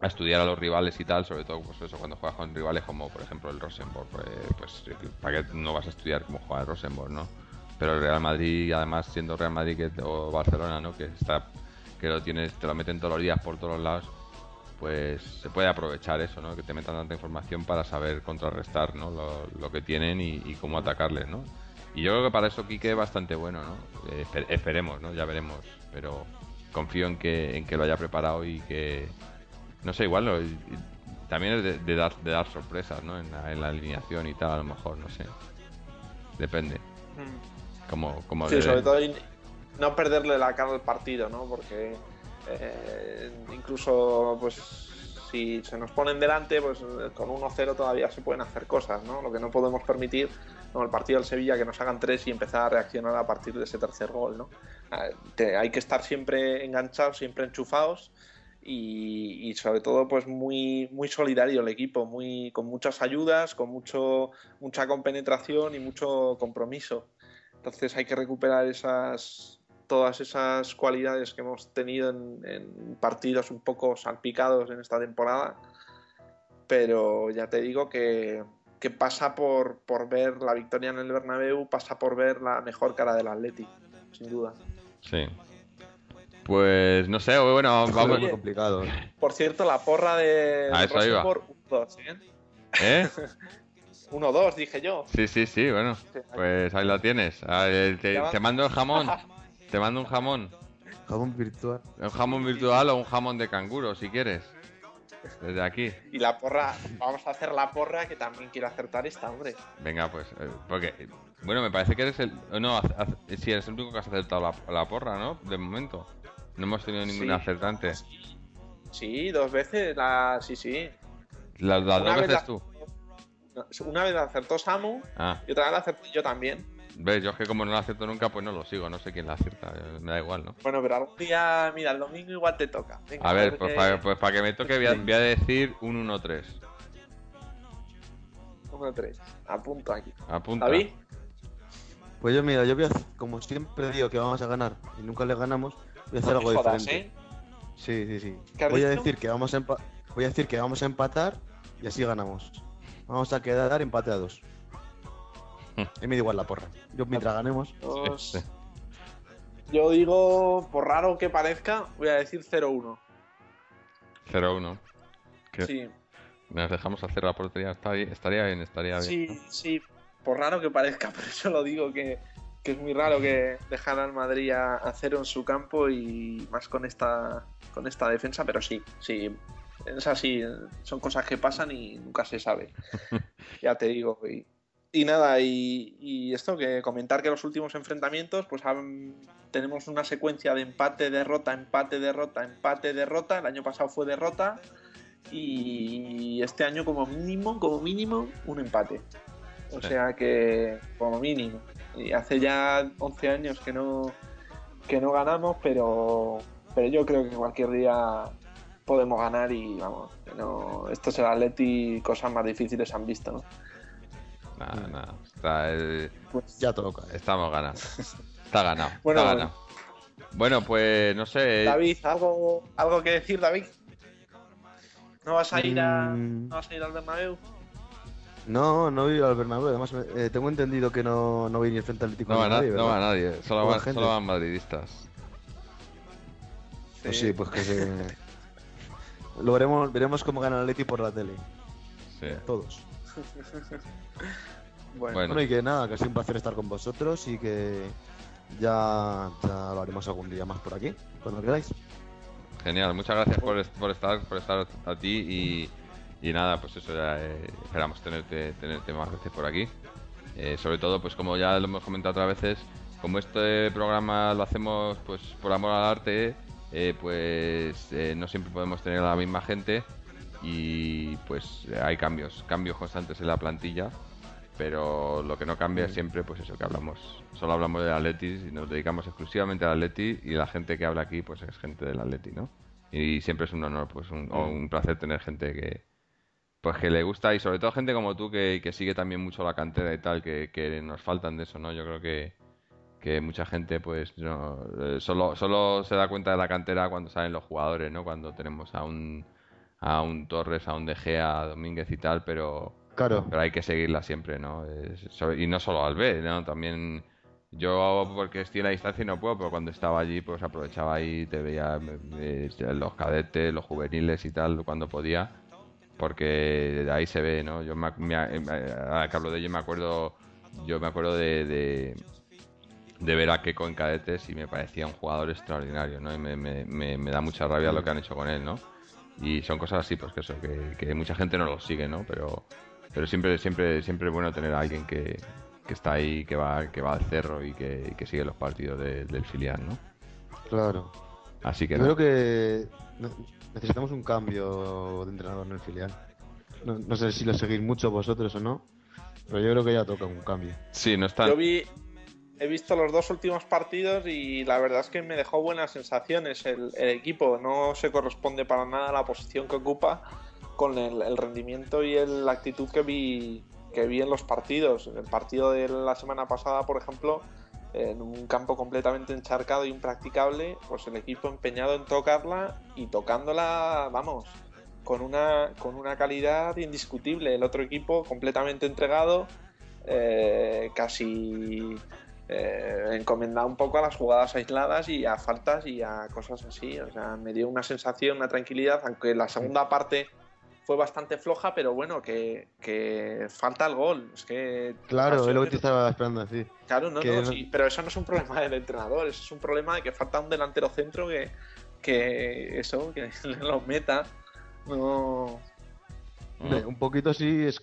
a estudiar a los rivales y tal, sobre todo pues eso cuando juegas con rivales como por ejemplo el Rosenborg, pues, pues para qué no vas a estudiar cómo juega el Rosenborg, ¿no? Pero el Real Madrid, además siendo Real Madrid que, o Barcelona, ¿no? Que está que lo tienes, te lo meten todos los días por todos los lados, pues se puede aprovechar eso, ¿no? Que te metan tanta información para saber contrarrestar, ¿no? Lo, que tienen y, cómo atacarles, ¿no? Y yo creo que para eso Quique es bastante bueno, ¿no? Eh, esperemos, ¿no? Ya veremos, pero confío en que, en que lo haya preparado y que, no sé, igual también es de, dar, de dar sorpresas, ¿no? En la, alineación y tal, a lo mejor, no sé. Depende. Mm. Como, como sí, sobre todo no perderle la cara al partido, ¿no? Porque eh, incluso, pues, si se nos ponen delante, pues con 1-0 todavía se pueden hacer cosas, ¿no? Lo que no podemos permitir, como el partido del Sevilla, que nos hagan tres y empezar a reaccionar a partir de ese tercer gol, ¿no? Eh, hay que estar siempre enganchados, siempre enchufados y, sobre todo pues muy muy solidario el equipo muy con muchas ayudas con mucho mucha compenetración y mucho compromiso entonces hay que recuperar esas todas esas cualidades que hemos tenido en, partidos un poco salpicados en esta temporada, pero ya te digo que, pasa por, por, ver la victoria en el Bernabéu, pasa por ver la mejor cara del Atleti, sin duda. Sí. Pues no sé, bueno, vamos. muy complicado. Por cierto, la porra de ah, eso 1-2, ¿eh? ¿Eh? 1-2, dije yo. Sí, sí, sí, bueno. Pues ahí la tienes. te mando el jamón. Te mando un jamón. Jamón virtual. Un jamón virtual o un jamón de canguro, si quieres. Desde aquí. Y la porra, vamos a hacer la porra que también quiero acertar esta, hombre. Venga, pues, eh, porque, bueno, me parece que eres el, no, si eres el único que has acertado la, porra, ¿no? De momento. No hemos tenido ningún acertante. Sí, dos veces, la, sí, sí. Las, dos veces tú. Una vez la acertó Samu ah. y otra vez la acerté yo también. Ves, yo es que como no lo acierto nunca, pues no lo sigo, no sé quién la acierta, eh, me da igual, ¿no? Bueno, pero algún día, mira, el domingo igual te toca. a ver, pues, para, pues para que me toque voy a, decir un 1-3. 1-3, apunto aquí. Apunta. ¿David? Pues yo, mira, yo voy a, como siempre digo que vamos a ganar y nunca le ganamos, voy a hacer algo diferente. ¿eh? Sí, sí, sí. Voy a decir que vamos a voy a decir que vamos a empatar y así ganamos. Vamos a quedar empate a dos. Y me da igual la porra. Yo mientras ganemos. Yo digo, por raro que parezca, voy a decir 0-1. 0-1. Sí. Nos dejamos hacer la portería. Estaría bien, estaría bien. Sí, sí. Por raro que parezca, por eso lo digo que, es muy raro que dejaran al Madrid a, cero en su campo y más con esta, con esta defensa, pero sí, sí. Es así, son cosas que pasan y nunca se sabe. ya te digo. Y, y nada, y, esto, que comentar que los últimos enfrentamientos, pues tenemos una secuencia de empate, derrota, empate, derrota, empate, derrota. El año pasado fue derrota y este año como mínimo, como mínimo, un empate. O sea que como mínimo. Y hace ya 11 años que no, que no ganamos, pero, pero yo creo que cualquier día podemos ganar y vamos, no, esto será Atleti, cosas más difíciles han visto, ¿no? Nada, nada. Está, eh, pues ya toca. Estamos ganando. Está ganado. Bueno, está ganado. Bueno, pues no sé. David, ¿algo, algo que decir, David? ¿No vas a ir a, mm. ¿no vas a ir al Bernabéu? No, no voy al Bernabéu. Además, eh, tengo entendido que no, no voy ni el Frente Atlético no, va nadie, No va nadie. Solo, van, solo van madridistas. Pues sí, pues que se... Lo veremos, veremos cómo gana el Atleti por la tele. Sí. Todos. Bueno. y que nada, que ha sido un placer estar con vosotros y que ya, ya lo haremos algún día más por aquí, cuando queráis. Genial, muchas gracias por, por estar por estar a ti y, y nada, pues eso ya eh, esperamos tenerte, tenerte más veces por aquí. Eh, sobre todo, pues como ya lo hemos comentado otras veces, como este programa lo hacemos pues por amor al arte eh, pues eh, no siempre podemos tener a la misma gente y pues hay cambios, cambios constantes en la plantilla, pero lo que no cambia es siempre pues eso que hablamos, solo hablamos del Atleti y nos dedicamos exclusivamente al Atleti y la gente que habla aquí pues es gente del Atleti, ¿no? Y siempre es un honor, pues un, o un placer tener gente que pues que le gusta y sobre todo gente como tú que, que sigue también mucho la cantera y tal, que, que nos faltan de eso, ¿no? Yo creo que, que mucha gente pues no, eh, solo, solo se da cuenta de la cantera cuando salen los jugadores, ¿no? Cuando tenemos a un, a un Torres, a un De Gea, a Domínguez y tal, pero, Claro. pero hay que seguirla siempre, ¿no? Es- y no solo al B, ¿no? También yo porque estoy en la distancia y no puedo, pero cuando estaba allí pues aprovechaba ahí, te veía me- me- los cadetes, los juveniles y tal, cuando podía, porque de ahí se ve, ¿no? Yo me, me eh, ahora que hablo de ello me acuerdo, yo me acuerdo de, de, de ver a Keco en cadetes y me parecía un jugador extraordinario, ¿no? Y me, me, me, me da mucha rabia lo que han hecho con él, ¿no? Y son cosas así, pues que eso, que, que mucha gente no lo sigue, ¿no? Pero, pero siempre, siempre, siempre es bueno tener a alguien que, que está ahí, que va, que va al cerro y que, y que sigue los partidos de- del filial, ¿no? Claro. Así que Yo no. creo que ne- necesitamos un cambio de entrenador en el filial. No, no sé si lo seguís mucho vosotros o no, pero yo creo que ya toca un cambio. Sí, no está. Yo vi, he visto los dos últimos partidos y la verdad es que me dejó buenas sensaciones. El, el equipo no se corresponde para nada la posición que ocupa con el, el rendimiento y el- la actitud que vi, que vi en los partidos. En el partido de la semana pasada, por ejemplo, en un campo completamente encharcado y impracticable, pues el equipo empeñado en tocarla y tocándola, vamos, con una, con una calidad indiscutible. El otro equipo completamente entregado, eh, casi eh, encomendado un poco a las jugadas aisladas y a faltas y a cosas así. O sea, me dio una sensación, una tranquilidad, aunque la segunda parte fue bastante floja, pero bueno, que, que falta el gol. Es que Claro, es lo que te estaba esperando decir. Claro, no, no, no- sí, pero eso no es un problema del entrenador, eso es un problema de que falta un delantero centro que, que eso, que lo meta. No. Un poquito sí es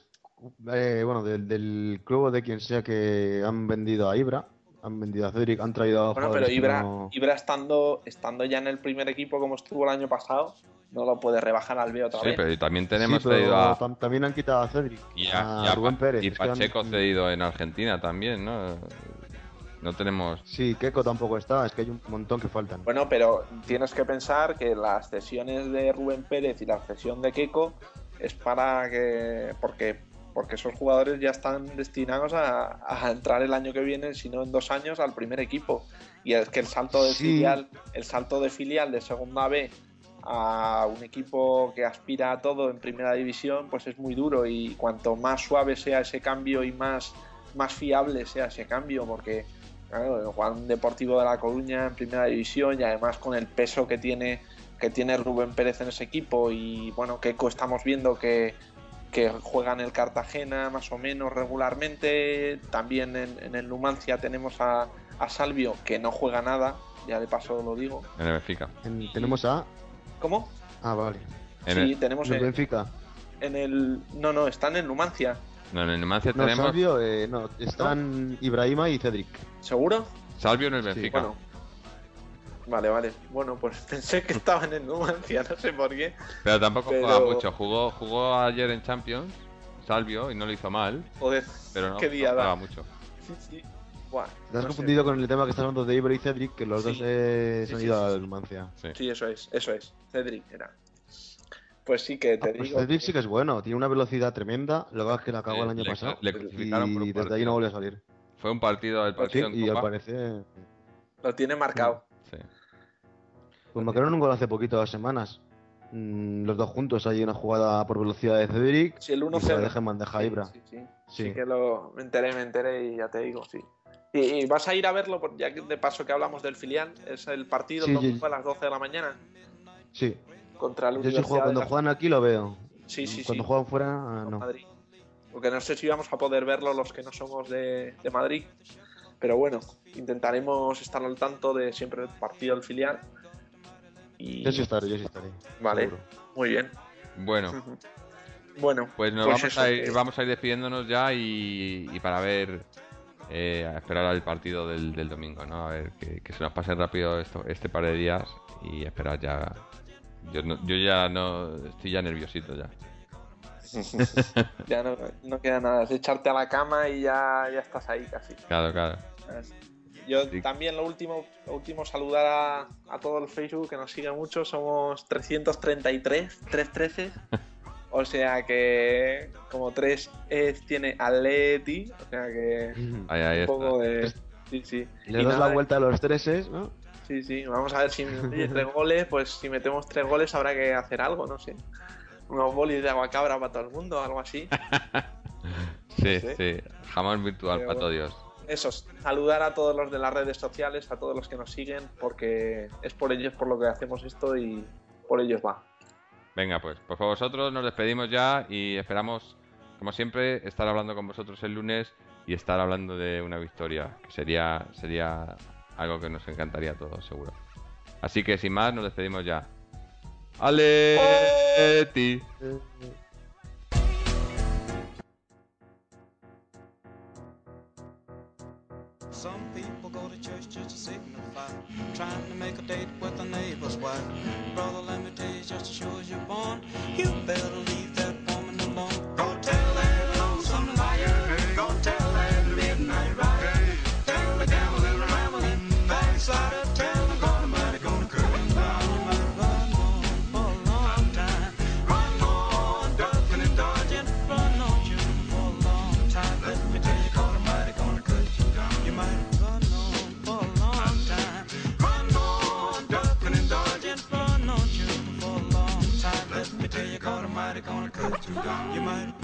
eh, bueno del, del club o de quien sea que han vendido a Ibra, han vendido a Cedric, han traído a Bueno, jugadores pero Ibra, no- Ibra estando, estando ya en el primer equipo como estuvo el año pasado, no lo puede rebajar al B otra Sí, vez. pero también Sí, tenemos pero cedido a. tam- también han quitado a Cedric, Y a, a y a Rubén Pérez. y han- Pacheco cedido en Argentina también, ¿no? No tenemos. Sí, Keco tampoco está, es que hay un montón que faltan. Bueno, pero tienes que pensar que las cesiones de Rubén Pérez y la cesión de Keco es para que. porque porque esos jugadores ya están destinados a, a entrar el año que viene, si no en dos años, al primer equipo. Y es que el salto de Sí. filial, el salto de filial de segunda B a un equipo que aspira a todo en primera división, pues es muy duro. Y cuanto más suave sea ese cambio y más, más fiable sea ese cambio, porque claro, el Juan Deportivo de La Coruña en primera división y además con el peso que tiene que tiene Rubén Pérez en ese equipo y bueno, que estamos viendo que, que juega en el Cartagena más o menos regularmente, también en, en el Numancia tenemos a, a Salvio que no juega nada, ya de paso lo digo. En el Benfica. En- tenemos a. ¿Cómo? Ah, vale. En sí, el, tenemos En el en, Benfica. en el... No, no, está en el Numancia. no, en el Numancia No, tenemos. Salvio, eh, no, están Ibrahima y Cedric. ¿Seguro? Salvio en el Sí, Benfica. Bueno. Vale, vale. Bueno, pues pensé que estaba en el Numancia, no sé por qué. Pero tampoco Pero- juega mucho. Jugó, jugó ayer en Champions, Salvio, y no lo hizo mal, Joder, pero no, qué no día juega da. mucho. Sí, sí. Buah, Te has no sé. confundido con el tema que estás hablando de Ibra y Cedric, que los Sí. dos eh, se Sí, han sí, ido sí, al. Numancia. Sí. Sí, eso es, eso es. Cedric era. Pues sí que te Ah, pues digo. Cedric sí que es bueno, tiene una velocidad tremenda, lo que pasa es que la cagó el año le- pasado le y crucificaron por un desde ahí no volvió a salir. Fue un partido, el Sí, partido en y al parecer, Lo tiene marcado. Pues marcaron un gol hace poquito, dos semanas. Mm, los dos juntos, hay una jugada por velocidad de Cedric Sí, el y se la 1-0. deja bandeja Sí, Ibra. sí, sí. Sí. Sí que lo me enteré, me enteré y ya te digo, sí. Y, y vas a ir a verlo, ya que de paso que hablamos del filial, es el partido Sí, domingo a las 12 de la mañana Sí, contra el yo sí juego, cuando juegan aquí lo veo. Sí, sí, Cuando juegan fuera, ah, no. Madrid. Porque no sé si vamos a poder verlo los que no somos de, de Madrid. Pero bueno, intentaremos estar al tanto de siempre el partido del filial. Y Yo sí estaré, yo sí estaré. Vale. seguro. muy bien. Bueno, Bueno, pues nos Pues vamos, eso, a ir, vamos a ir despidiéndonos ya y, y para ver eh, a esperar al partido del, del domingo, ¿no? A ver, que, que se nos pase rápido esto, este par de días y esperar ya. Yo, no- yo ya no. Estoy ya nerviosito ya. ya no, no queda nada, es echarte a la cama y ya, ya estás ahí casi. Claro, claro. Yo Sí. también lo último, lo último saludar a, a todo el Facebook que nos sigue mucho, somos 333, 313. O sea que como tres es tiene Atleti, o sea que Ahí, ahí un está. poco de sí, sí. Le Y das nada, la vuelta a los treses, ¿no? Sí, sí, vamos a ver si oye, tres goles, pues si metemos tres goles habrá que hacer algo, no sé. Unos bolis de agua cabra para todo el mundo, algo así. Sí, Sí. sí. Jamás virtual Pero para bueno. todos. Eso, saludar a todos los de las redes sociales, a todos los que nos siguen, porque es por ellos por lo que hacemos esto y por ellos va. Venga, pues, pues por vosotros nos despedimos ya y esperamos, como siempre, estar hablando con vosotros el lunes y estar hablando de una victoria, que sería, sería algo que nos encantaría a todos, seguro. Así que sin más, nos despedimos ya. ¡Aleti! Some down your mind.